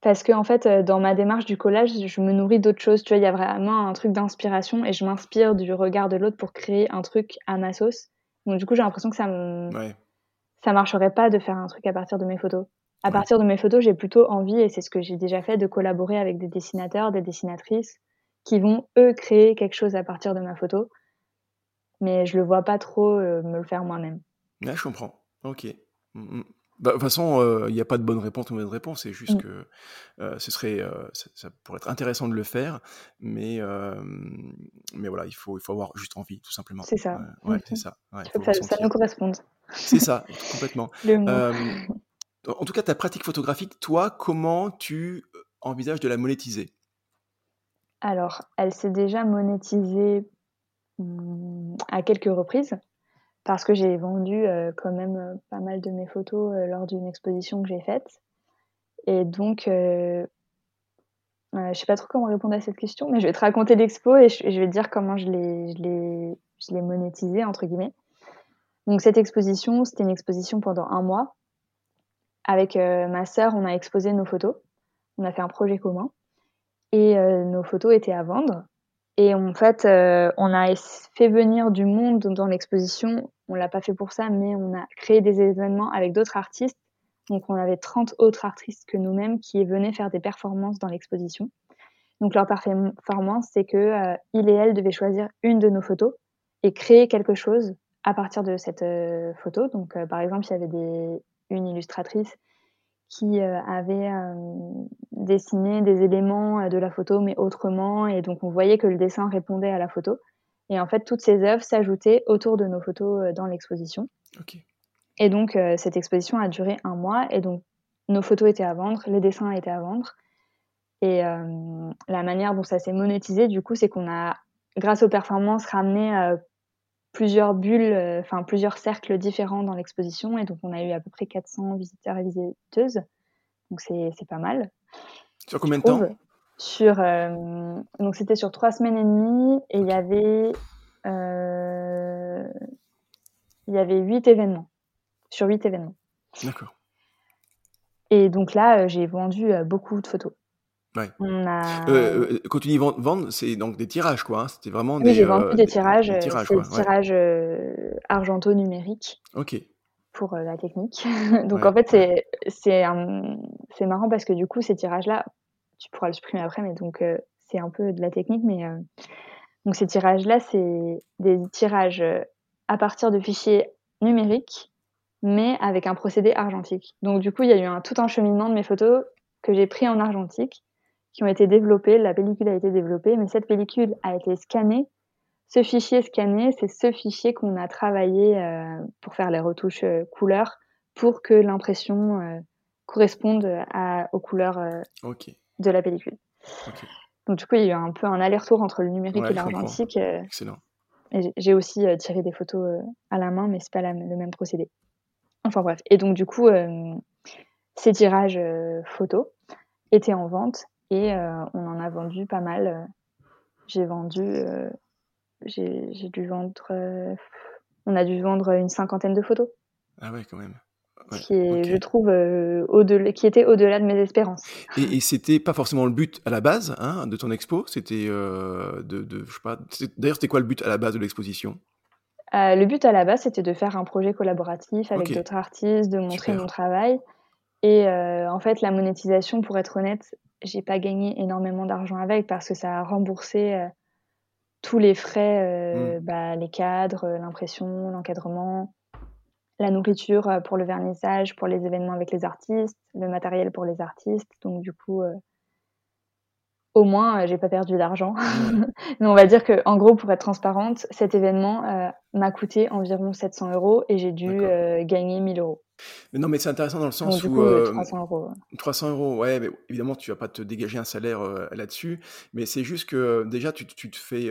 Parce que en fait, dans ma démarche du collage, je me nourris d'autres choses. Tu vois, il y a vraiment un truc d'inspiration et je m'inspire du regard de l'autre pour créer un truc à ma sauce. Donc du coup, j'ai l'impression que ça me ça marcherait pas de faire un truc à partir de mes photos. À partir de mes photos, j'ai plutôt envie, et c'est ce que j'ai déjà fait, de collaborer avec des dessinateurs, des dessinatrices, qui vont eux créer quelque chose à partir de ma photo. Mais je le vois pas trop euh, me le faire moi-même. Ouais, je comprends. Ok. Mm, mm. Bah, de toute façon, euh, il n'y a pas de bonne réponse ou mauvaise réponse. C'est juste mm. que euh, ce serait, ça, pourrait être intéressant de le faire, mais mais voilà, il faut il faut avoir juste envie, tout simplement. C'est ça. ouais, c'est ça. Ouais, ça, ça nous corresponde. C'est ça, complètement. en tout cas, ta pratique photographique, toi, comment tu envisages de la monétiser? Alors, elle s'est déjà monétisée mmh, à quelques reprises parce que j'ai vendu euh, quand même euh, pas mal de mes photos euh, lors d'une exposition que j'ai faite. Et donc, je ne sais pas trop comment répondre à cette question, mais je vais te raconter l'expo et je, vais te dire comment je l'ai, monétisée, entre guillemets. Donc, cette exposition, c'était une exposition pendant un mois. Avec ma sœur, on a exposé nos photos. On a fait un projet commun et euh, nos photos étaient à vendre. Et en fait, euh, on a fait venir du monde dans l'exposition. On l'a pas fait pour ça, mais on a créé des événements avec d'autres artistes Donc on avait 30 autres artistes que nous-mêmes qui venaient faire des performances dans l'exposition. Donc leur performance, c'est que euh, et elle devaient choisir une de nos photos et créer quelque chose à partir de cette euh, photo. Donc par exemple, il y avait des, une illustratrice qui avait dessiné des éléments de la photo mais autrement et donc on voyait que le dessin répondait à la photo. Et en fait, toutes ces œuvres s'ajoutaient autour de nos photos dans l'exposition. Et donc, euh, cette exposition a duré un mois et donc nos photos étaient à vendre, les dessins étaient à vendre. Et euh, la manière dont ça s'est monétisé, du coup, c'est qu'on a, grâce aux performances, ramené euh, plusieurs bulles, enfin plusieurs cercles différents dans l'exposition. Et donc, on a eu à peu près 400 visiteurs et visiteuses. Donc, c'est pas mal. Sur combien de temps? Sur, donc, c'était sur trois semaines et demie et il y avait, il y avait huit événements sur huit événements. D'accord. Et donc là, euh, j'ai vendu euh, beaucoup de photos. Ouais. Euh, quand tu dis vendre, c'est donc des tirages, quoi. Hein. C'était vraiment oui, j'ai vendu des, tirages. Des tirages, des tirages argento numériques. Ok. Pour la technique. donc en fait, c'est c'est c'est marrant parce que du coup, ces tirages-là, tu pourras le supprimer après, mais donc c'est un peu de la technique, mais donc ces tirages-là, c'est des tirages à partir de fichiers numériques mais avec un procédé argentique. Donc du coup, il y a eu un, tout un cheminement de mes photos que j'ai pris en argentique, qui ont été développées, la pellicule a été développée, mais cette pellicule a été scannée. Ce fichier scanné, c'est ce fichier qu'on a travaillé euh, pour faire les retouches euh, couleurs, pour que l'impression euh, corresponde à, aux couleurs de la pellicule. Donc du coup, il y a eu un peu un aller-retour entre le numérique et l'argentique. Excellent. J'ai aussi tiré des photos à la main, mais c'est pas le même procédé. Enfin bref. Et donc du coup, ces tirages photos étaient en vente et euh, on en a vendu pas mal. J'ai vendu, j'ai dû vendre, on a dû vendre une cinquantaine de photos. Ah ouais, quand même. qui est, je trouve, au qui était au-delà de mes espérances. Et, et c'était pas forcément le but à la base hein, de ton expo, c'était de, de, je sais pas. D'ailleurs, c'était quoi le but à la base de l'exposition? Euh, le but à la base, c'était de faire un projet collaboratif avec d'autres artistes, de montrer mon travail. Et euh, en fait, la monétisation, pour être honnête, j'ai pas gagné énormément d'argent avec parce que ça a remboursé euh, tous les frais, mmh. bah, les cadres, l'impression, l'encadrement, la nourriture pour le vernissage, pour les événements avec les artistes, le matériel pour les artistes. Donc du coup, au moins, euh, j'ai pas perdu d'argent. Mais on va dire que, en gros, pour être transparente, cet événement euh, m'a coûté environ 700 euros et j'ai dû euh, gagner 1000 euros. Mais non, mais c'est intéressant dans le sens où. Coup, 300 euros. 300 euros, ouais, mais évidemment, tu vas pas te dégager un salaire là-dessus. Mais c'est juste que déjà, tu, tu te fais.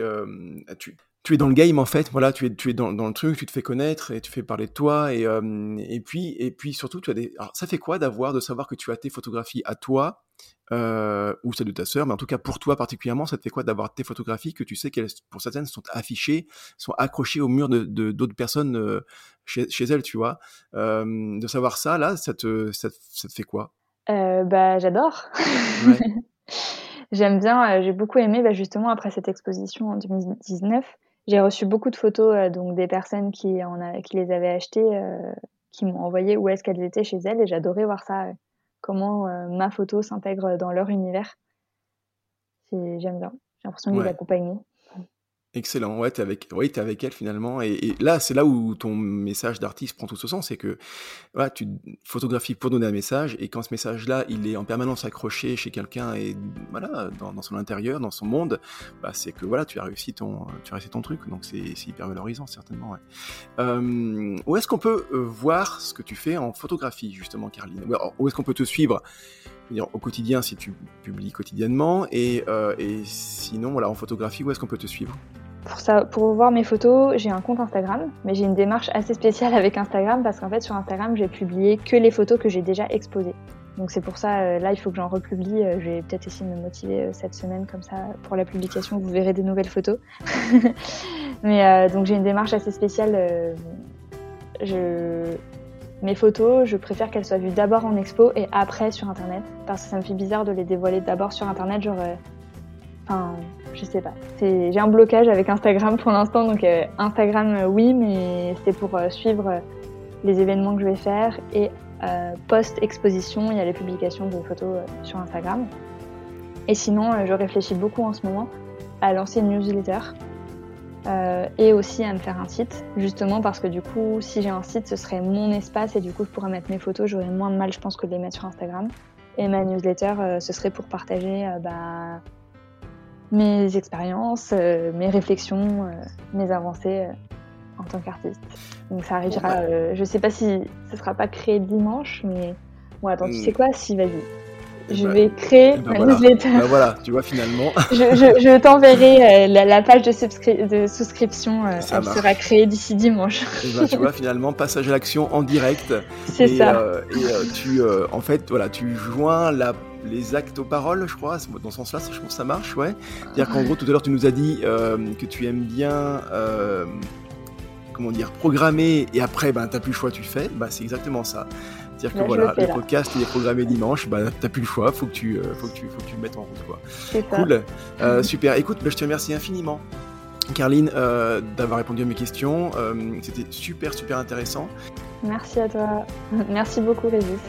tu, tu es dans le game en fait, voilà, tu es, tu es dans, dans, le truc, tu te fais connaître et tu fais parler de toi et, et puis et puis surtout tu as des. Alors ça fait quoi d'avoir de savoir que tu as tes photographies à toi euh, ou celle de ta sœur, mais en tout cas pour toi particulièrement, ça te fait quoi d'avoir tes photographies que tu sais qu'elles, pour certaines, sont affichées, sont accrochées au mur de, d'autres personnes euh, chez, chez, elles, tu vois? Euh, de savoir ça, là, ça te, ça, te fait quoi? Euh, Bah, j'adore. Ouais. J'aime bien, j'ai beaucoup aimé, bah, justement, après cette exposition en 2019, j'ai reçu beaucoup de photos donc des personnes qui, en a, qui les avaient achetées, qui m'ont envoyé où est-ce qu'elles étaient chez elles, et j'adorais voir ça comment euh, ma photo s'intègre dans leur univers. J'aime bien. J'ai l'impression de les accompagner. Excellent, ouais, t'es avec, ouais, es avec elle finalement, et, là, c'est là où ton message d'artiste prend tout ce sens, c'est que voilà, tu photographies pour donner un message, et quand ce message-là, il est en permanence accroché chez quelqu'un et voilà, dans, son intérieur, dans son monde, bah, c'est que voilà, tu as réussi ton, tu as réussi ton truc, donc c'est hyper valorisant certainement. Où est-ce qu'on peut euh, voir ce que tu fais en photographie justement, Caroline? Où est-ce qu'on peut te suivre dire, au quotidien si tu publies quotidiennement et, euh, et sinon voilà en photographie où est-ce qu'on peut te suivre? Pour, ça, pour voir mes photos, j'ai un compte Instagram, mais j'ai une démarche assez spéciale avec Instagram parce qu'en fait sur Instagram, j'ai publié que les photos que j'ai déjà exposées. Donc c'est pour ça, euh, là, il faut que j'en republie. Euh, je vais peut-être essayer de me motiver euh, cette semaine comme ça pour la publication. Vous verrez des nouvelles photos. mais donc j'ai une démarche assez spéciale. Mes photos, je préfère qu'elles soient vues d'abord en expo et après sur Internet parce que ça me fait bizarre de les dévoiler d'abord sur Internet. Genre, enfin, je sais pas. J'ai un blocage avec Instagram pour l'instant, donc Instagram oui, mais c'est pour suivre les événements que je vais faire et post-exposition, il y a les publications de photos sur Instagram. Et sinon, je réfléchis beaucoup en ce moment à lancer une newsletter euh, et aussi à me faire un site, justement parce que du coup, si j'ai un site, ce serait mon espace et du coup, je pourrais mettre mes photos, j'aurais moins de mal, je pense, que de les mettre sur Instagram. Et ma newsletter, euh, ce serait pour partager euh, bah, mes expériences, mes réflexions, mes avancées en tant qu'artiste. Donc ça arrivera, bah. je sais pas si ce sera pas créé dimanche, mais bon, attends, tu hmm. sais quoi? Si, vas-y je vais créer ben ma newsletter. Ben voilà, tu vois finalement. je, je, t'enverrai euh, la, page de, de souscription. Euh, elle sera créée d'ici dimanche. Ben, tu vois finalement passage à l'action en direct. C'est ça. Euh, et tu, en fait, voilà, tu joins la, les actes aux paroles, je crois. Dans ce sens-là, je pense que ça marche, ouais. C'est-à-dire qu'en gros, tout à l'heure, tu nous as dit que tu aimes bien comment dire, programmer et après, ben, t'as plus le choix, tu fais. Bah, c'est exactement ça. C'est-à-dire que voilà, le, podcast il est programmé dimanche, bah t'as plus le choix, faut que tu, euh, faut que tu, faut que tu le mettes en route quoi. Cool, euh, super. Écoute, bah, je te remercie infiniment. Carline, euh, d'avoir répondu à mes questions. C'était super, super intéressant. Merci à toi. Merci beaucoup, Régis.